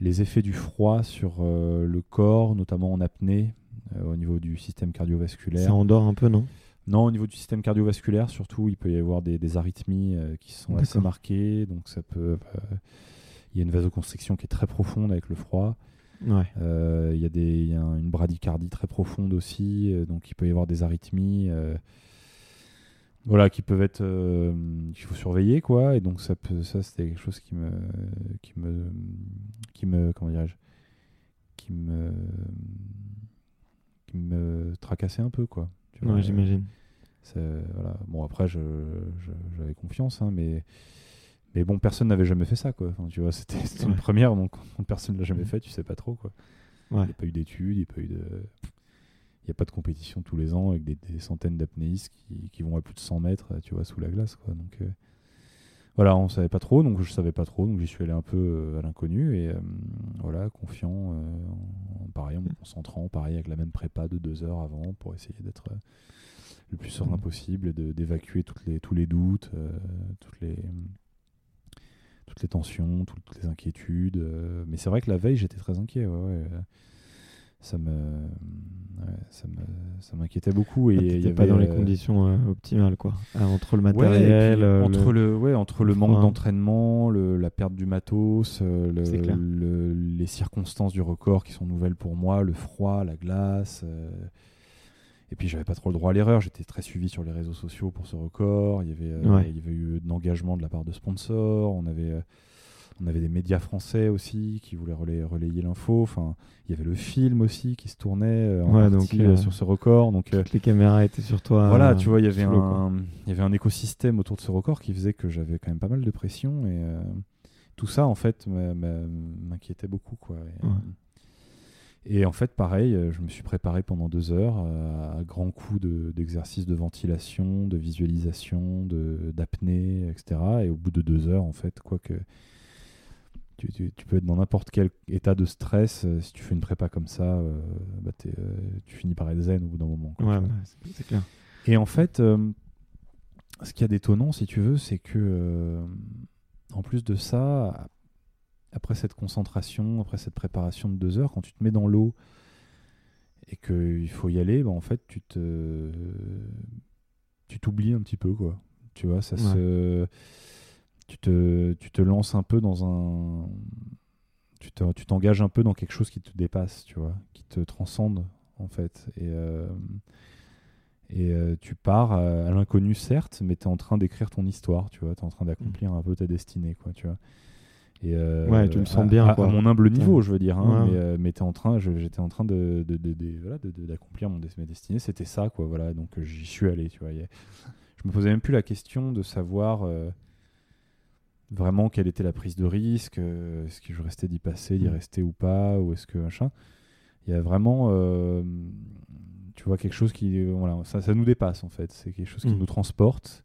les effets du froid sur le corps, notamment en apnée, au niveau du système cardiovasculaire. Ça endort un peu, non? Non, au niveau du système cardiovasculaire, surtout, il peut y avoir des, des arythmies euh, qui sont assez marquées. Donc, ça peut. euh, il y a une vasoconstriction qui est très profonde avec le froid. Ouais. Euh, il y a, des, il y a une bradycardie très profonde aussi. euh, donc, il peut y avoir des arythmies. euh, voilà, qui peuvent être. euh, qu'il faut surveiller, quoi. Et donc, ça, peut, ça c'était quelque chose qui me. Qui me. Qui me comment dirais-je Qui me. Qui me tracassait un peu, quoi. Ouais, j'imagine. voilà. Bon, après, je, je- j'avais confiance, hein, mais, mais bon, personne n'avait jamais fait ça, quoi. Enfin, tu vois, c'était, une Ouais. première, donc personne ne l'a jamais fait, tu sais pas trop, quoi. Ouais. Il n'y a pas eu d'études, il n'y a pas eu de. Il n'y a pas de compétition tous les ans avec des, des centaines d'apnéistes qui, qui vont à plus de 100 mètres, tu vois, sous la glace, quoi. Donc, euh, voilà, on savait pas trop, donc je savais pas trop, donc j'y suis allé un peu euh, à l'inconnu et euh, voilà, confiant, euh, en, pareil, en me concentrant, pareil, avec la même prépa de deux heures avant pour essayer d'être le plus serein Mm. possible et d'évacuer tous les doutes, toutes, les, toutes les tensions, tout- toutes les inquiétudes. euh. mais c'est vrai que la veille, j'étais très inquiet. ouais, ouais, euh. Ça me, ouais, ça me, ça m'inquiétait beaucoup et il y avait pas dans les euh, conditions euh, optimales, quoi. Ah, entre le puis matériel, entre le- entre le manque d'entraînement, le- la perte du matos, le- le- les circonstances du record qui sont nouvelles pour moi, le froid, la glace. Et puis j'avais pas trop le droit à l'erreur. J'étais très suivi sur les réseaux sociaux pour ce record. Il y avait, euh, Ouais. il y avait eu de l'engagement de la part de sponsors. On avait, euh, on avait des médias français aussi qui voulaient relay- relayer l'info. Enfin, il y avait le film aussi qui se tournait euh, en Ouais, partie, donc, sur ce record. Donc toutes les caméras étaient sur toi. voilà, tu vois, il y avait un, il y avait un écosystème autour de ce record qui faisait que j'avais quand même pas mal de pression et tout ça en fait m'inquiétait beaucoup quoi. Et, Ouais. Et en fait, pareil, euh, je me suis préparé pendant deux heures euh, à grands coups de- d'exercices de, ventilation, de visualisation, de d'apnée, etc. Et au bout de deux heures, en fait, quoi que tu, tu- tu peux être dans n'importe quel état de stress, euh, si tu fais une prépa comme ça, euh, bah, euh, tu finis par être zen au bout d'un moment. quoi, Ouais, c'est- clair. Et en fait, euh, ce qu'il y a d'étonnant, si tu veux, c'est que, en plus de ça, après cette concentration, après cette préparation de deux heures, quand tu te mets dans l'eau et qu'il faut y aller, bah, en fait, tu te, tu t'oublies un petit peu, quoi. Tu vois, ça Ouais. se, tu te, tu te lances un peu dans un, tu te- tu t'engages un peu dans quelque chose qui te dépasse, tu vois, qui te transcende, en fait. Et euh, et euh, tu pars à, à l'inconnu, certes, mais tu es en train d'écrire ton histoire, tu vois. Tu es en train d'accomplir un peu ta destinée, quoi, tu vois. Et, euh, Ouais, tu le sens à- bien, à, quoi. à mon humble niveau, Ouais. je veux dire. hein, Ouais, mais euh, mais en train, j'étais en train de, de- voilà, de- d'accomplir ma destinée. C'était ça, quoi. Voilà, donc euh, j'y suis allé, tu vois. Je me posais même plus la question de savoir euh, vraiment quelle était la prise de risque, est-ce que je restais d'y passer, d'y Mm. rester ou pas, ou est-ce que machin. Il y a vraiment, tu vois, quelque chose qui, voilà, ça, ça nous dépasse en fait. C'est quelque chose qui Mm. nous transporte,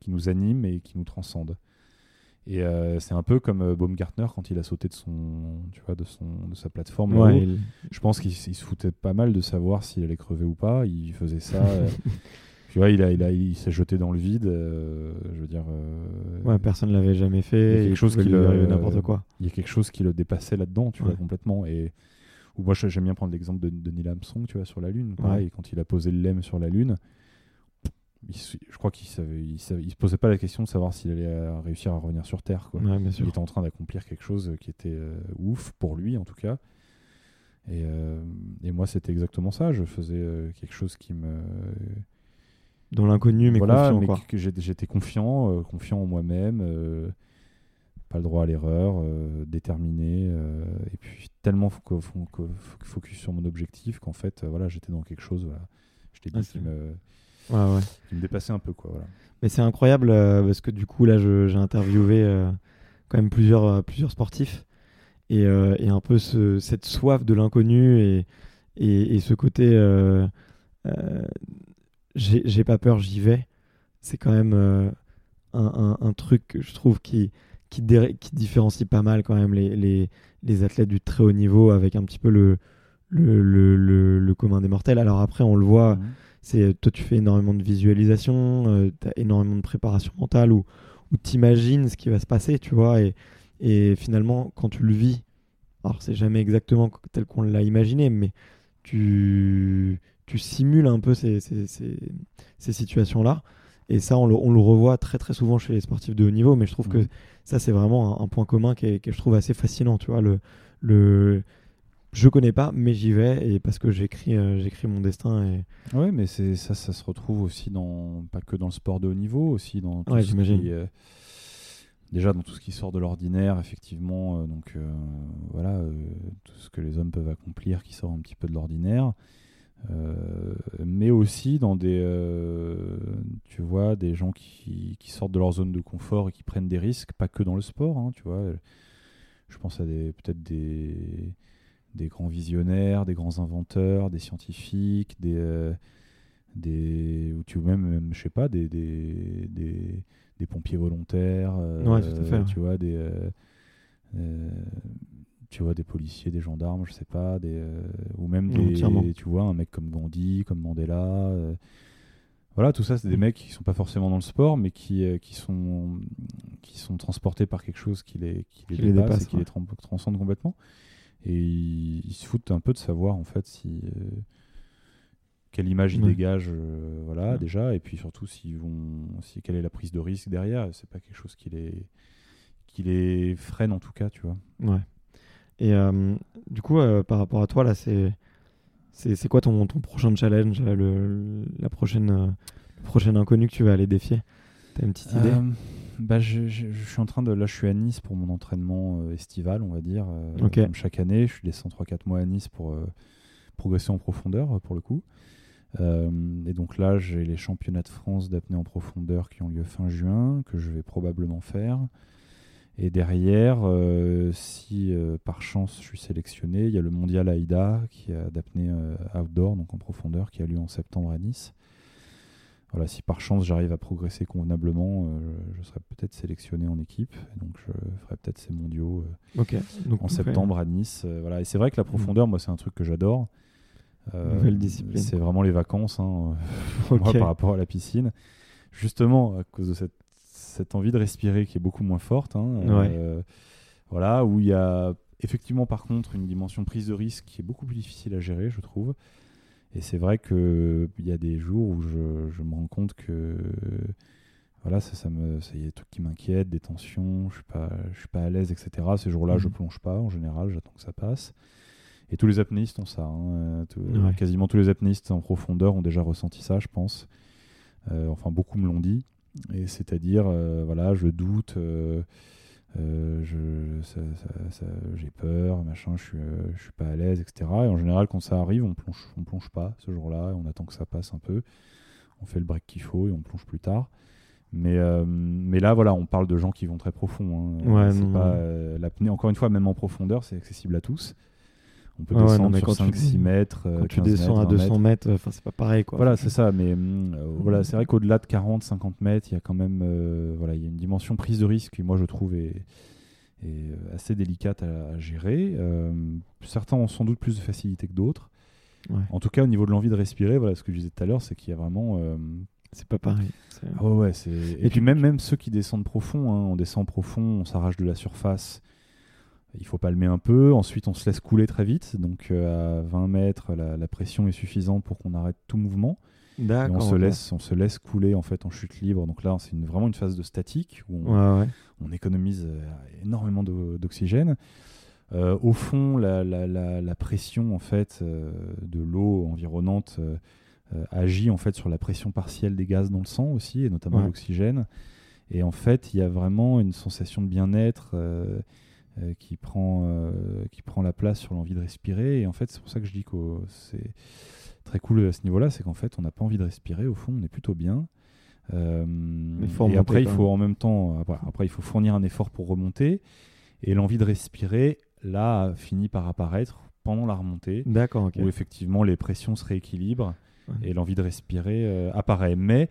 qui nous anime et qui nous transcende. Et euh, c'est un peu comme euh, Baumgartner quand il a sauté de son, tu vois, de son, de sa plateforme. Ouais, là-haut. il- Je pense qu'il se foutait pas mal de savoir s'il allait crever ou pas. Il faisait ça. euh, tu vois, il a, il a, il s'est jeté dans le vide. euh, je veux dire. ouais, personne ne l'avait jamais Il y a fait. quelque chose qui le- n'importe quoi. il y a quelque chose qui le dépassait là-dedans, tu vois, complètement. Et ou moi, j'aime bien prendre l'exemple de, de Neil Armstrong, tu vois, sur la Lune. Pareil, quand il a posé le lemme sur la Lune, il je crois qu'il il se posait pas la question de savoir s'il allait euh, réussir à revenir sur Terre. Quoi. Ouais, bien Il était en train d'accomplir quelque chose qui était euh, ouf pour lui, en tout cas. Et, euh, et moi, c'était exactement ça. Je faisais euh, quelque chose qui me Dans l'inconnu, mais voilà, confiant, mais que- j'étais confiant, confiant en moi-même, pas le droit à l'erreur, déterminé, et puis tellement fo- co- fo- co- fo- focus sur mon objectif qu'en fait, voilà, j'étais dans quelque chose, voilà, je t'ai dit, Ah, qui, me, Ouais, ouais. qui me dépassait un peu, quoi, voilà. Mais c'est incroyable euh, parce que du coup, là, j'ai interviewé euh, quand même plusieurs, euh, plusieurs sportifs et, et un peu ce- cette soif de l'inconnu et, et, et ce côté j'ai pas peur, j'y vais. C'est quand même un, un- un truc que je trouve qui, qui, différencie pas mal quand même les, les, les athlètes du très haut niveau avec un petit peu le, le, le, le- le commun des mortels. Alors après, on le voit Mhm. C'est toi tu fais énormément de visualisation, tu as énormément de préparation mentale où, où tu imagines ce qui va se passer, tu vois, et, et finalement quand tu le vis, alors c'est jamais exactement tel qu'on l'a imaginé, mais tu, tu simules un peu ces, ces, ces, ces situations-là. Et ça, on le, on le revoit très très souvent chez les sportifs de haut niveau, mais je trouve que ça, c'est vraiment un, un point commun qui est, qui est, je trouve, assez fascinant. Tu vois, le, le, je connais pas, mais j'y vais, et parce que j'écris euh, j'écris mon destin. Et... Ouais, mais c'est ça, ça se retrouve aussi dans pas que dans le sport de haut niveau, aussi dans tout Ouais, ce qui, euh, déjà dans tout ce qui sort de l'ordinaire, effectivement. euh, donc voilà, tout ce que les hommes peuvent accomplir qui sort un petit peu de l'ordinaire, mais aussi dans des, tu vois, des gens qui, qui sortent de leur zone de confort et qui prennent des risques, pas que dans le sport, hein, tu vois. Je pense à des peut-être des des grands visionnaires, des grands inventeurs, des scientifiques, des, euh, des ou tu même, même je sais pas, des, des, des, des pompiers volontaires, euh, Ouais, tout à fait, tu vois, des, euh, tu vois, des policiers, des gendarmes, je sais pas, des, ou même Ouais, des, tu vois, un mec comme Gandhi, comme Mandela. voilà, tout ça, c'est des Mm. mecs qui sont pas forcément dans le sport, mais qui, qui, sont, qui sont transportés par quelque chose qui les, qui les Qui les dépasse, et qui ouais. les tran- transcende complètement. Et ils, ils se foutent un peu de savoir, en fait, si, euh, quelle image ils Ouais. dégagent, euh, voilà, Ouais. déjà, et puis surtout, s'ils vont, si, quelle est la prise de risque derrière. C'est pas quelque chose qui les, qui les freine, en tout cas, tu vois. Ouais. Et euh, du coup, par rapport à toi, là, c'est c'est quoi ton, ton prochain challenge, le, la prochaine, euh, le prochain inconnu que tu vas aller défier? T'as une petite idée? Bah, je, je- je suis en train de. Là, je suis à Nice pour mon entraînement euh, estival, on va dire. euh. Comme chaque année, je suis descends 3-4 mois à Nice pour euh, progresser en profondeur, euh, pour le coup. Et donc là, j'ai les championnats de France d'apnée en profondeur qui ont lieu fin juin, que je vais probablement faire. Et derrière, si par chance je suis sélectionné, il y a le mondial AIDA qui a d'apnée outdoor, donc en profondeur, qui a lieu en septembre à Nice. Voilà, si par chance j'arrive à progresser convenablement, euh, je serai peut-être sélectionné en équipe. Et donc je ferai peut-être ces mondiaux euh. Donc, en septembre à Nice. euh, voilà. Et c'est vrai que la profondeur, moi, c'est un truc que j'adore. Nouvelle discipline. C'est vraiment les vacances, hein, moi, par rapport à la piscine. Justement, à cause de cette, cette envie de respirer qui est beaucoup moins forte. hein, voilà, où il y a effectivement, par contre, une dimension prise de risque qui est beaucoup plus difficile à gérer, je trouve. Et c'est vrai qu'il y a des jours où je, je me rends compte que voilà, ça, ça me, ça y a des trucs qui m'inquiètent, des tensions, je suis pas, je suis pas à l'aise, etc. Ces jours-là, je Mhm. plonge pas en général, j'attends que ça passe. Et tous les apnéistes ont ça. hein, euh, tout- Ouais. Quasiment tous les apnéistes en profondeur ont déjà ressenti ça, je pense. Euh, enfin, beaucoup me l'ont dit. Et c'est-à-dire, euh, voilà, je doute, euh, euh, je, ça- ça- ça- j'ai peur, machin, je suis, euh, je suis pas à l'aise, etc. Et en général, quand ça arrive, on plonge, on plonge pas ce jour-là, on attend que ça passe un peu. On fait le break qu'il faut et on plonge plus tard. Mais, euh, mais là, voilà, on parle de gens qui vont très profond. hein. Ouais, C'est non, pas, l'apnée, encore une fois, même en profondeur, c'est accessible à tous. On peut Ah ouais, non, descendre mais sur quand tu- 5-6 mètres. euh, Quand tu 15 descends à mètres, 20 200 mètres, enfin, c'est pas pareil, quoi. voilà, c'est ça. Mais euh, voilà, c'est vrai qu'au-delà de 40-50 mètres, il y a quand même euh, voilà, il y a une dimension prise de risque qui, moi, je trouve est, est, euh, assez délicate à, à gérer. Euh, certains ont sans doute plus de facilité que d'autres. Ouais. En tout cas, au niveau de l'envie de respirer, voilà, ce que je disais tout à l'heure, c'est qu'il y a vraiment. euh, C'est pas pareil. Ah ouais. Et, Et puis même, même ceux qui descendent profond, hein, on descend profond, on s'arrache de la surface, il faut palmer un peu, ensuite on se laisse couler très vite, donc euh, à 20 mètres, la, la pression est suffisante pour qu'on arrête tout mouvement, et on se, laisse, on se laisse couler en fait en chute libre, donc là c'est une- vraiment une phase de statique où on, Ouais, ouais. on économise euh, énormément d'o- d'oxygène. Euh, au fond, la, la- la- la pression en fait euh, de l'eau environnante euh, agit en fait sur la pression partielle des gaz dans le sang aussi, et notamment Ouais. l'oxygène. Et en fait, il y a vraiment une sensation de bien-être euh, qui prend euh, qui prend la place sur l'envie de respirer. Et en fait, c'est pour ça que je dis que c'est très cool à ce niveau-là, c'est qu'en fait, on n'a pas envie de respirer. Au fond, on est plutôt bien. Euh, et après, il faut en même temps, après, après, il faut fournir un effort pour remonter. Et l'envie de respirer, là, finit par apparaître pendant la remontée, D'accord, où effectivement les pressions se rééquilibrent Ouais. et l'envie de respirer apparaît. Mais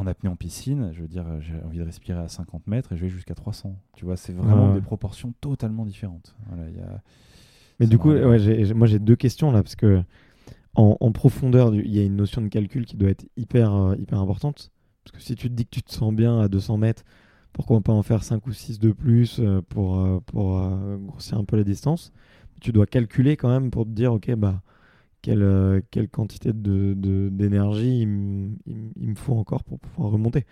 en apnée en piscine, je veux dire, j'ai envie de respirer à 50 mètres et je vais jusqu'à 300. Tu vois, c'est vraiment Ouais. des proportions totalement différentes. Voilà, il y a- Mais du coup, moi j'ai deux questions là, parce que en, en profondeur, il y a une notion de calcul qui doit être hyper, euh, hyper importante. Parce que si tu te dis que tu te sens bien à 200 mètres, pourquoi pas en faire 5 ou 6 de plus euh, pour, euh, pour euh, grossir un peu la distance? Tu dois calculer quand même pour te dire, ok, bah, quelle, euh, quelle quantité de- de- d'énergie il, me faut encore pour pouvoir remonter.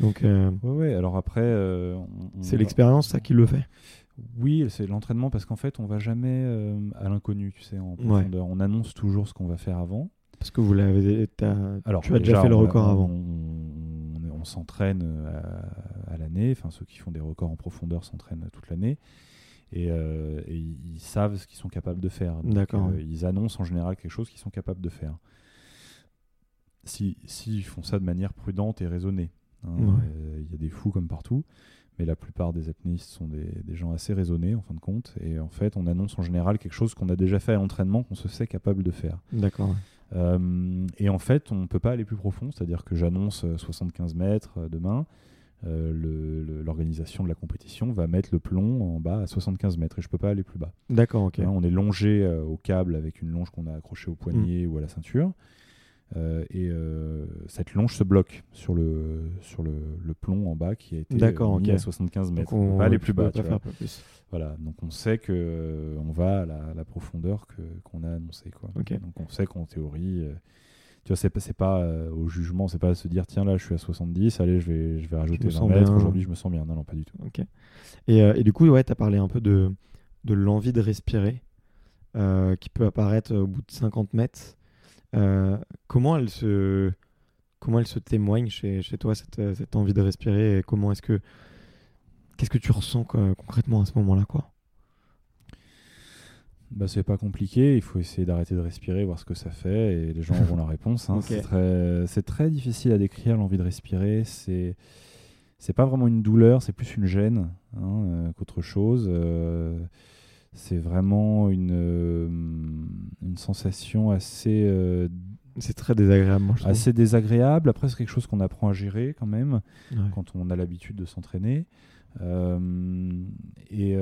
Donc euh, Ouais, ouais, alors après. euh, c'est l'expérience ça qui le fait. Oui, c'est l'entraînement parce qu'en fait, on va jamais euh, à l'inconnu, tu sais, en profondeur. On annonce toujours ce qu'on va faire avant. Parce que vous l'avez, Alors, tu as déjà fait le record on- avant. On, on- on s'entraîne à, à l'année. Enfin, ceux qui font des records en profondeur s'entraînent toute l'année. Et, euh, et ils savent ce qu'ils sont capables de faire. D'accord, euh. Ils annoncent en général quelque chose qu'ils sont capables de faire. Si, si ils font ça de manière prudente et raisonnée. hein. Ouais. Euh, Il y a des fous comme partout. Mais la plupart des apnéistes sont des, des gens assez raisonnés en fin de compte. Et en fait, on annonce en général quelque chose qu'on a déjà fait à l'entraînement, qu'on se sait capable de faire. D'accord. et en fait, on ne peut pas aller plus profond, c'est-à-dire que j'annonce euh, 75 mètres demain. Euh, L'organisation de la compétition va mettre le plomb en bas à 75 mètres et je ne peux pas aller plus bas. D'accord, ok. Hein, on est longé euh, au câble avec une longe qu'on a accrochée au poignet Mm. ou à la ceinture. Euh, et cette longe se bloque sur le, sur le, le plomb en bas qui a été mis ok. à 75 mètres. Donc on on va aller plus bas. tu faire vois. plus. Voilà, donc on sait que on va à la, la profondeur qu'on a annoncée quoi. Donc on sait qu'en théorie, tu vois, c'est pas c'est pas euh, au jugement, c'est pas se dire tiens là je suis à 70, allez je vais je vais rajouter me 20 sens mètres. Aujourd'hui je me sens bien. Non non pas du tout. Ok. Et, euh, et du coup, ouais, tu as parlé un peu de, de l'envie de respirer euh, qui peut apparaître au bout de 50 mètres. Comment elle se comment elle se témoigne chez, chez toi cette, cette envie de respirer? Et comment est-ce que qu'est-ce que tu ressens quoi, concrètement à ce moment-là quoi? Bah, c'est pas compliqué, il faut essayer d'arrêter de respirer, voir ce que ça fait, et les gens auront la réponse. hein. C'est très, c'est très difficile à décrire l'envie de respirer. C'est, c'est pas vraiment une douleur, c'est plus une gêne hein, euh, qu'autre chose. Euh, c'est vraiment une, euh, une sensation assez, C'est très désagréable moi je trouve. assez désagréable. Après, c'est quelque chose qu'on apprend à gérer quand même Ouais. quand on a l'habitude de s'entraîner. Et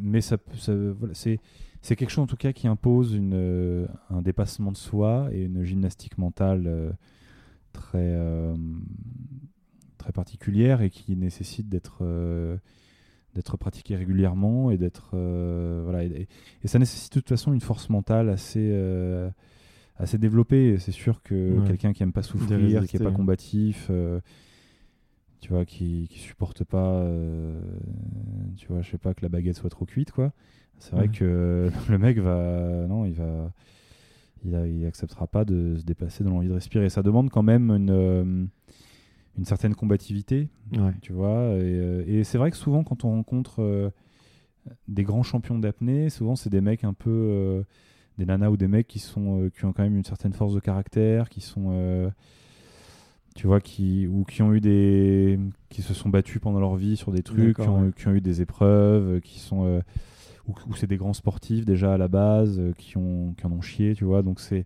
mais ça, ça- voilà, c'est c'est quelque chose en tout cas qui impose une, euh, un dépassement de soi et une gymnastique mentale euh, très euh, très particulière et qui nécessite d'être d'être pratiquée régulièrement et d'être euh, voilà et, et ça nécessite de toute façon une force mentale assez euh, assez développée. C'est sûr que Ouais. quelqu'un qui aime pas souffrir, qui est pas combatif, euh, tu vois, qui, qui supporte pas, tu vois, je sais pas que la baguette soit trop cuite, quoi. C'est vrai Ouais. que le mec va, non, il va, il, a- il acceptera pas de se dépasser dans l'envie de respirer. Ça demande quand même une, euh, une certaine combativité, Ouais. tu vois. Et, euh, et c'est vrai que souvent, quand on rencontre euh, des grands champions d'apnée, souvent c'est des mecs un peu, euh, des nanas ou des mecs qui sont, euh, qui ont quand même une certaine force de caractère, qui sont, tu vois, qui ou qui ont eu des, qui se sont battus pendant leur vie sur des trucs, qui ont, ouais. qui ont eu des épreuves, qui sont, euh, ou, ou c'est des grands sportifs déjà à la base, euh, qui ont, qui en ont chié, tu vois. Donc c'est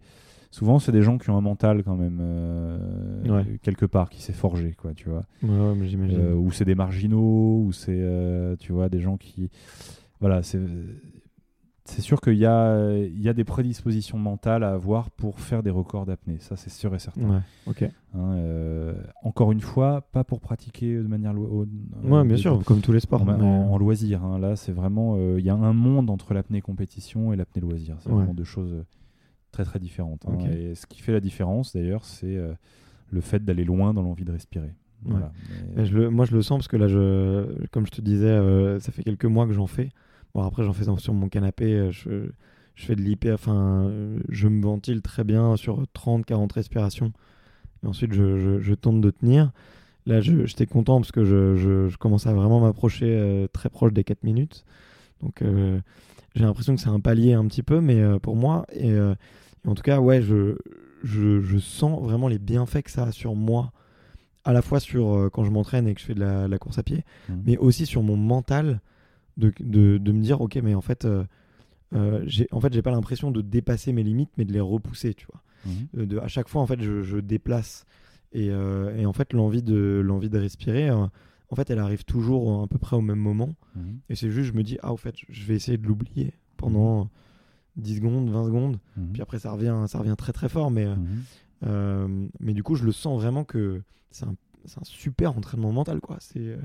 souvent c'est des gens qui ont un mental quand même euh, Ouais. quelque part qui s'est forgé, quoi, tu vois. Ouais, j'imagine. Euh, ou c'est des marginaux, ou c'est, tu vois, des gens qui... Voilà, c'est... C'est sûr qu'il y a, il y a des prédispositions mentales à avoir pour faire des records d'apnée, ça c'est sûr et certain. Ouais. Hein, euh, encore une fois, pas pour pratiquer de manière... lo- Ouais, euh, bien de- sûr, comme tous les sports. en, mais- en- en loisir. hein. Là, c'est vraiment... euh, Il y a un monde entre l'apnée compétition et l'apnée loisir. C'est Ouais. vraiment deux choses euh, très très différentes. hein. Et ce qui fait la différence, d'ailleurs, c'est euh, le fait d'aller loin dans l'envie de respirer. Voilà. Mais- Et je le- moi, je le sens parce que là, je, comme je te disais, euh, ça fait quelques mois que j'en fais. Bon, après, j'en fais sur mon canapé. euh, Je, je fais de l'hyper. Enfin, euh, je me ventile très bien sur 30, 40 respirations. Et ensuite, je, je- je tente de tenir. Là, j'étais content parce que je, commence à vraiment m'approcher euh, très proche des 4 minutes. Donc, euh, j'ai l'impression que c'est un palier un petit peu, mais euh, pour moi. Et, et en tout cas, ouais, je, je, je sens vraiment les bienfaits que ça a sur moi à la fois sur quand je m'entraîne et que je fais de la, la course à pied, Mhm. mais aussi sur mon mental de, de, de me dire ok mais en fait euh, euh, j'ai en fait j'ai pas l'impression de dépasser mes limites mais de les repousser tu vois Mhm. Euh, de, à chaque fois en fait je, je déplace et, euh, et en fait l'envie de l'envie de respirer euh, en fait elle arrive toujours à peu près au même moment Mhm. et c'est juste je me dis ah au fait je vais essayer de l'oublier pendant 10 secondes 20 secondes Mhm. puis après ça revient ça revient très très fort mais mais du coup, je le sens vraiment que c'est un, un super entraînement mental, quoi. C'est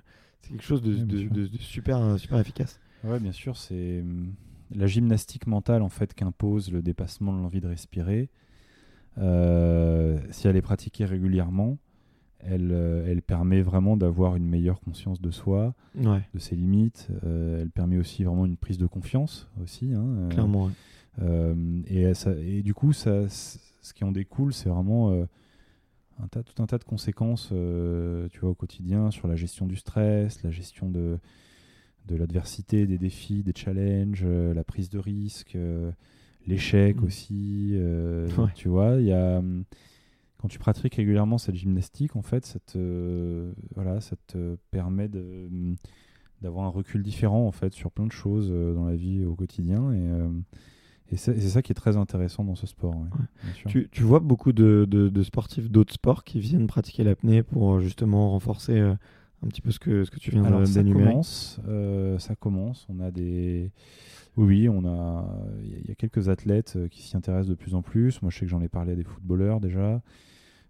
c'est quelque chose de, Ouais, bien de- sûr. de- de super, euh, super efficace. Ouais, bien sûr, c'est hum, la gymnastique mentale en fait qu'impose le dépassement de l'envie de respirer. Euh, si elle est pratiquée régulièrement, elle, euh, elle permet vraiment d'avoir une meilleure conscience de soi, Ouais, de ses limites. Euh, elle permet aussi vraiment une prise de confiance aussi. hein, euh, clairement. ouais. et, ça- et du coup, ça, ce qui en découle, c'est vraiment un tas, tout un tas de conséquences euh, tu vois, au quotidien sur la gestion du stress, la gestion de, de l'adversité, des défis, des challenges, euh, la prise de risque, euh, l'échec Mm. aussi. Ouais. Tu vois, il y a. hum, Quand tu pratiques régulièrement cette gymnastique, en fait, ça te, voilà, ça te permet de, hum, d'avoir un recul différent en fait sur plein de choses dans la vie au quotidien et, et c'est, ça qui est très intéressant dans ce sport. ouais. Tu, tu vois beaucoup de, de- de sportifs d'autres sports qui viennent pratiquer l'apnée pour euh, justement renforcer euh, un petit peu ce que, ce que tu viens Alors, ça d'énumérer commence, euh, ça commence. On a des. Oui, on a. Il y a quelques athlètes qui s'y intéressent de plus en plus. Moi, je sais que j'en ai parlé à des footballeurs déjà.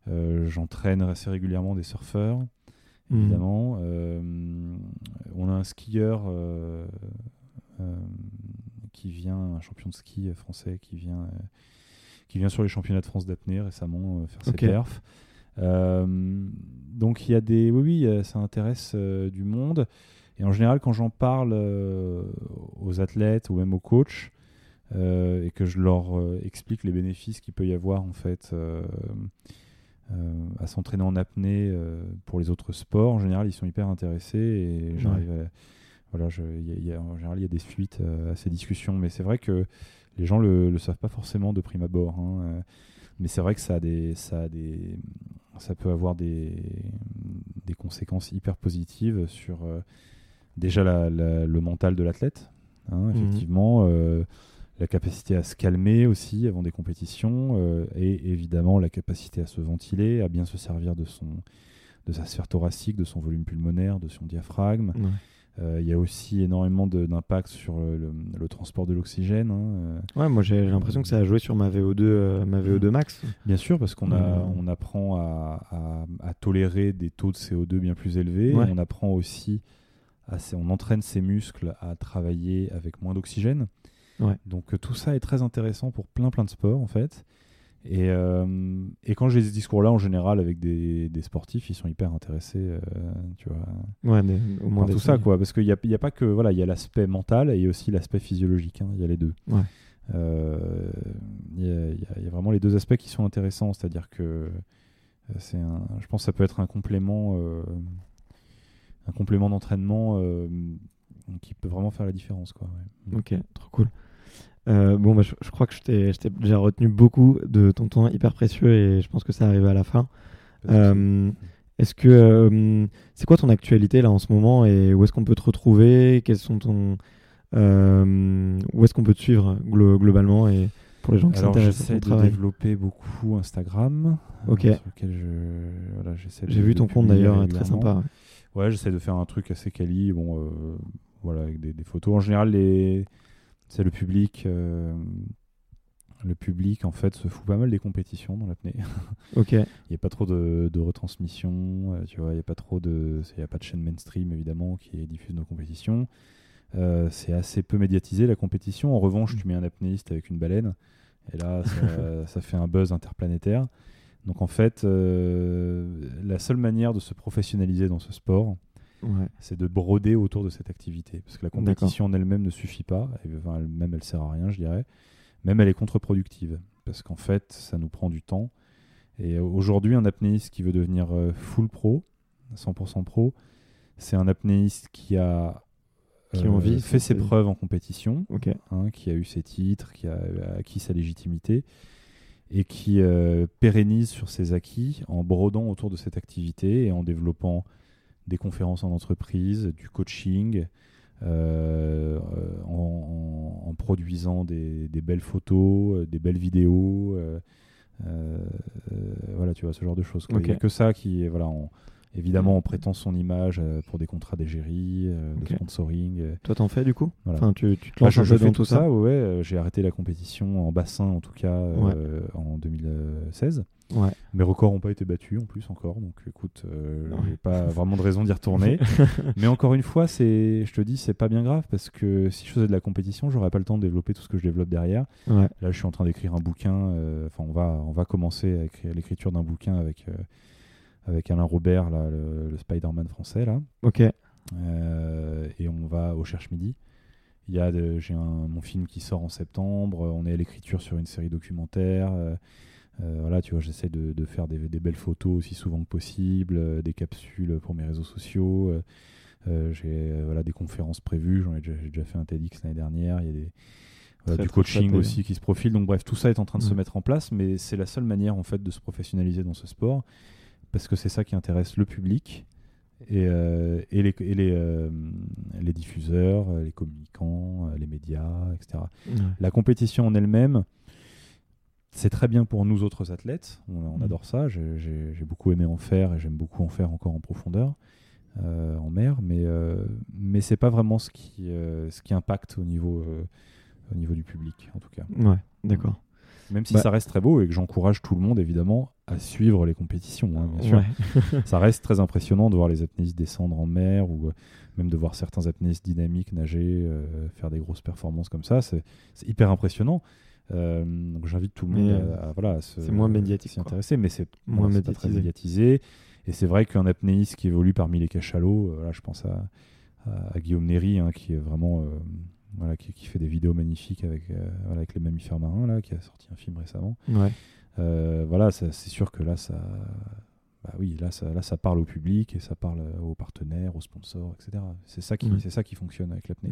Euh, J'entraîne assez régulièrement des surfeurs, Mhm. évidemment. On a un skieur qui vient, un champion de ski français qui vient, euh, qui vient sur les championnats de France d'apnée récemment euh, faire Ok. ses perfs. Euh, donc il y a des, oui, oui, euh, ça intéresse euh, du monde. Et en général, quand j'en parle euh, aux athlètes ou même aux coachs euh, et que je leur euh, explique les bénéfices qu'il peut y avoir en fait euh, euh, à s'entraîner en apnée euh, pour les autres sports, en général, ils sont hyper intéressés et j'arrive à- voilà, je- il y a- il y a- en général, il y a des suites euh, à ces discussions, mais c'est vrai que les gens le, le savent pas forcément de prime abord. hein, euh, mais c'est vrai que ça a des, ça a des, ça peut avoir des, des conséquences hyper positives sur euh, déjà la- la- le mental de l'athlète, hein, Mhm. effectivement, euh, la capacité à se calmer aussi avant des compétitions, euh, et évidemment la capacité à se ventiler, à bien se servir de son de sa sphère thoracique, de son volume pulmonaire, de son diaphragme. Euh, Il y a aussi énormément d'impact sur euh, le, le transport de l'oxygène. hein, euh, Ouais, moi j'ai l'impression que ça a joué sur ma VO2, euh, ma VO2 max. Bien sûr, parce qu'on on apprend à, à- à tolérer des taux de CO2 bien plus élevés. Ouais. On apprend aussi, on entraîne ses muscles à travailler avec moins d'oxygène. Ouais. Donc tout ça est très intéressant pour plein plein de sports en fait. Et, euh, et quand j'ai ce discours-là, en général, avec des, des sportifs, ils sont hyper intéressés, euh, tu vois, Ouais, au moins tout ça, quoi. Parce qu'il n'y a, y a pas que, voilà, il y a l'aspect mental et il y a aussi l'aspect physiologique. hein, Il y a les deux. Ouais. Euh, Il y, a- y y vraiment les deux aspects qui sont intéressants. C'est-à-dire que euh, c'est un, je pense que ça peut être un complément, un complément d'entraînement qui peut vraiment faire la différence, quoi. ouais. Ok, trop cool. Euh, bon, bah, je, je crois que je t'ai déjà retenu beaucoup de ton temps hyper précieux et je pense que ça arrive à la fin. De. Euh, est-ce que euh, c'est quoi ton actualité là en ce moment et où est-ce qu'on peut te retrouver? Quels sont ton où est-ce qu'on peut te suivre glo- globalement et pour les gens qui s'intéressent à j'essaie ton de travail? développer beaucoup Instagram. Ok. je, voilà, de- J'ai vu de ton compte d'ailleurs, très sympa. Ouais, j'essaie de faire un truc assez quali, bon, voilà, avec des, des photos. En général, les, c'est le public. euh, le public, en fait, se fout pas mal des compétitions dans l'apnée. Ok, Il n'y a pas trop de, de retransmission, euh, tu vois, il n'y a pas trop de. Il n'y a pas de chaîne mainstream, évidemment, qui diffuse nos compétitions. Euh, c'est assez peu médiatisé, la compétition. En revanche, tu mets un apnéiste avec une baleine, et là, ça, ça fait un buzz interplanétaire. Donc, en fait, euh, la seule manière de se professionnaliser dans ce sport, ouais, c'est de broder autour de cette activité. Parce que la compétition en elle-même ne suffit pas, enfin, elle- même elle sert à rien, je dirais. Même elle est contre-productive, parce qu'en fait, ça nous prend du temps. Et euh, aujourd'hui, un apnéiste qui veut devenir euh, full pro, 100% pro, c'est un apnéiste qui a Qui envie, fait c'est- ses preuves en compétition, hein, qui a eu ses titres, qui a acquis sa légitimité, et qui euh, pérennise sur ses acquis en brodant autour de cette activité et en développant des conférences en entreprise, du coaching, euh, en, en- en produisant des, des belles photos, euh, des belles vidéos, euh, voilà, tu vois, ce genre de choses. Il n'y a que ça qui est, voilà, évidemment, on prétend son image euh, pour des contrats d'égérie, euh, Ok. de sponsoring. euh, toi t'en fais du coup Voilà. Enfin, tu, tu te Moi, lances je, un je peu fais dans tout ça, ça, ouais, j'ai arrêté la compétition en bassin en tout cas en 2016. Ouais. Mes records n'ont pas été battus en plus encore, donc écoute, euh, j'ai pas vraiment de raison d'y retourner. Mais encore une fois, c'est, je te dis, c'est pas bien grave parce que si je faisais de la compétition, j'aurais pas le temps de développer tout ce que je développe derrière. Ouais, Là, je suis en train d'écrire un bouquin. euh, Enfin, on va, on va commencer à écrire l'écriture d'un bouquin avec euh, avec Alain Robert, là, le, le Spider-Man français là. ok, Euh, et on va au Cherche Midi. Il y a j'ai mon film qui sort en septembre. On est à l'écriture sur une série documentaire. euh, euh, voilà, tu vois, j'essaie de, de faire des, des belles photos aussi souvent que possible, euh, des capsules pour mes réseaux sociaux. j'ai voilà des conférences prévues. J'en ai déjà, j'ai déjà fait un TEDx l'année dernière. Il y a des voilà, Très, du très coaching aussi qui se profile. Donc bref, tout ça est en train de se Ouais. mettre en place, mais c'est la seule manière en fait de se professionnaliser dans ce sport parce que c'est ça qui intéresse le public et, euh, et les, et les, euh, les diffuseurs, euh, les communicants, les médias, etc. La compétition en elle-même, c'est très bien pour nous autres athlètes. On, on Mm. adore ça. J'ai- beaucoup aimé en faire et j'aime beaucoup en faire encore en profondeur. en mer, mais, mais c'est pas vraiment ce qui, ce qui impacte au niveau, au niveau du public, en tout cas. Ouais, d'accord. Même si bah ça reste très beau et que j'encourage tout le monde, évidemment, à suivre les compétitions, hein, bien sûr. ça reste très impressionnant de voir les apnéistes descendre en mer ou euh, même de voir certains apnéistes dynamiques nager, euh, faire des grosses performances comme ça. C'est hyper impressionnant. Euh, donc j'invite tout le monde à, voilà, c'est moins médiatique, s'y intéresser, mais c'est moins médiatisé. très médiatisé. Et c'est vrai qu'un apnéiste qui évolue parmi les cachalots, là je pense à, à, Guillaume Néry, hein, qui est vraiment voilà, qui, qui, fait des vidéos magnifiques avec, euh, voilà, avec les mammifères marins, là, qui a sorti un film récemment. Ouais. Euh, voilà, c'est sûr que là, ça, bah oui, là ça, là, ça parle au public et ça parle aux partenaires, aux sponsors, etc. C'est ça, qui, c'est ça qui fonctionne avec l'apnée.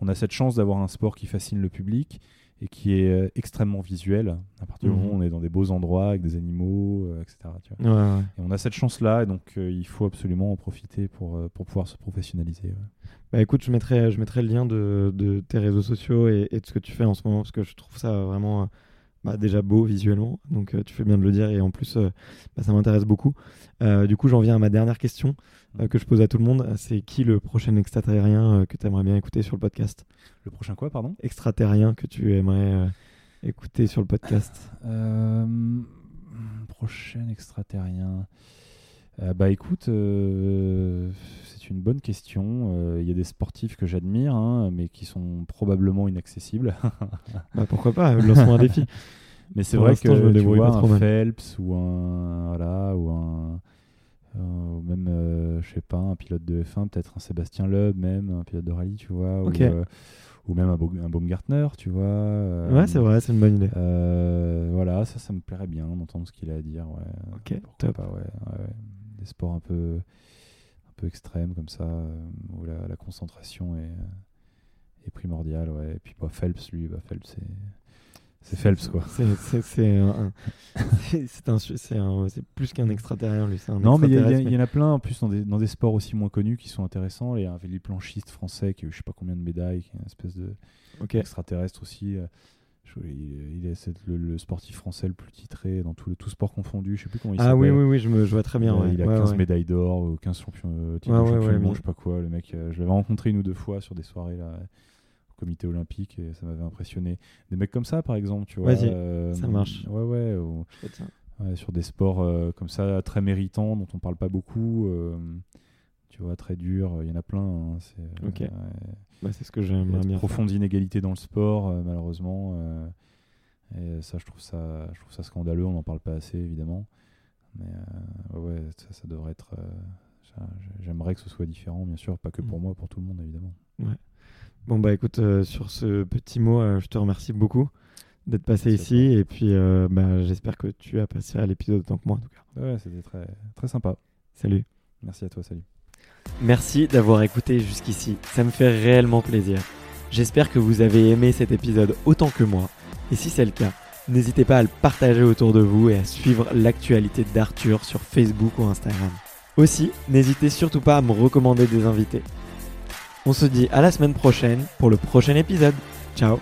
On a cette chance d'avoir un sport qui fascine le public et qui est euh, extrêmement visuel. À partir du moment où mhm. on est dans des beaux endroits avec des animaux, etc. Tu vois. Et on a cette chance-là, et donc il faut absolument en profiter pour, pour pouvoir se professionnaliser. Bah écoute, je mettrai, je mettrai le lien de, de tes réseaux sociaux et, de ce que tu fais en ce moment parce que je trouve ça vraiment bah, déjà beau visuellement. Donc euh, tu fais bien de le dire et en plus euh, bah, ça m'intéresse beaucoup. Euh, du coup, j'en viens à ma dernière question que je pose à tout le monde. C'est qui le prochain extraterrien que tu aimerais bien écouter sur le podcast? Le prochain quoi, pardon? Extraterrien que tu aimerais écouter sur le podcast? Prochain extraterrien. bah écoute, c'est une bonne question. Euh, il y a des sportifs que j'admire, hein, mais qui sont probablement inaccessibles. bah, pourquoi pas Lançons un défi. Mais c'est vrai que je tu vois un Phelps ou un voilà ou un euh, même euh, je sais pas un pilote de F1 peut-être un Sébastien Loeb même un pilote de rallye tu vois ou, même un, un Baumgartner tu vois ouais c'est vrai c'est une bonne idée voilà ça ça me plairait bien d'entendre ce qu'il a à dire ouais ok top pas, ouais, des sports un peu peu extrême comme ça, euh, où la, concentration est, euh, est, primordiale. Ouais. Et puis bah, Phelps, lui, bah, Phelps, c'est. C'est Phelps, quoi. C'est plus qu'un extraterrien, lui. Un non, mais il y, en a plein, en plus, dans des, dans des, sports aussi moins connus qui sont intéressants. Il y a un véliplanchiste français qui a eu je sais pas combien de médailles, qui est une espèce de extraterrestre aussi. Euh, il, est le, sportif français le plus titré dans tout, le, tout sport confondu. Je sais plus comment il s'appelle. Ah oui, oui, oui, je, me, vois très bien. Il, a 15 médailles d'or, 15 champions, euh, titres de je sais pas quoi. Le mec, euh, je l'avais rencontré une ou deux fois sur des soirées là, au comité olympique et ça m'avait impressionné. Des mecs comme ça, par exemple, tu vois. Vas-y, euh, ça marche. Ouais, ouais. sur des sports comme ça, très méritants, dont on parle pas beaucoup tu vois, très dur. Il y en a plein. Hein, c'est, ok. Bah, c'est ce que j'aime bien. Profonde inégalité dans le sport, euh, malheureusement. Euh, et ça, je trouve ça, je trouve ça scandaleux. On n'en parle pas assez, évidemment. Mais euh, ouais, ça, ça, devrait être. j'aimerais que ce soit différent, bien sûr, pas que pour mm. moi, pour tout le monde, évidemment. Ouais. Bon bah écoute, sur ce petit mot, je te remercie beaucoup d'être passé ici et puis bah, j'espère que tu as passé à l'épisode autant que moi en tout cas. Ouais, c'était très, très sympa. Salut. Merci à toi, salut. Merci d'avoir écouté jusqu'ici, ça me fait réellement plaisir. J'espère que vous avez aimé cet épisode autant que moi, et si c'est le cas, n'hésitez pas à le partager autour de vous et à suivre l'actualité d'Arthur sur Facebook ou Instagram. Aussi, n'hésitez surtout pas à me recommander des invités. On se dit à la semaine prochaine pour le prochain épisode. Ciao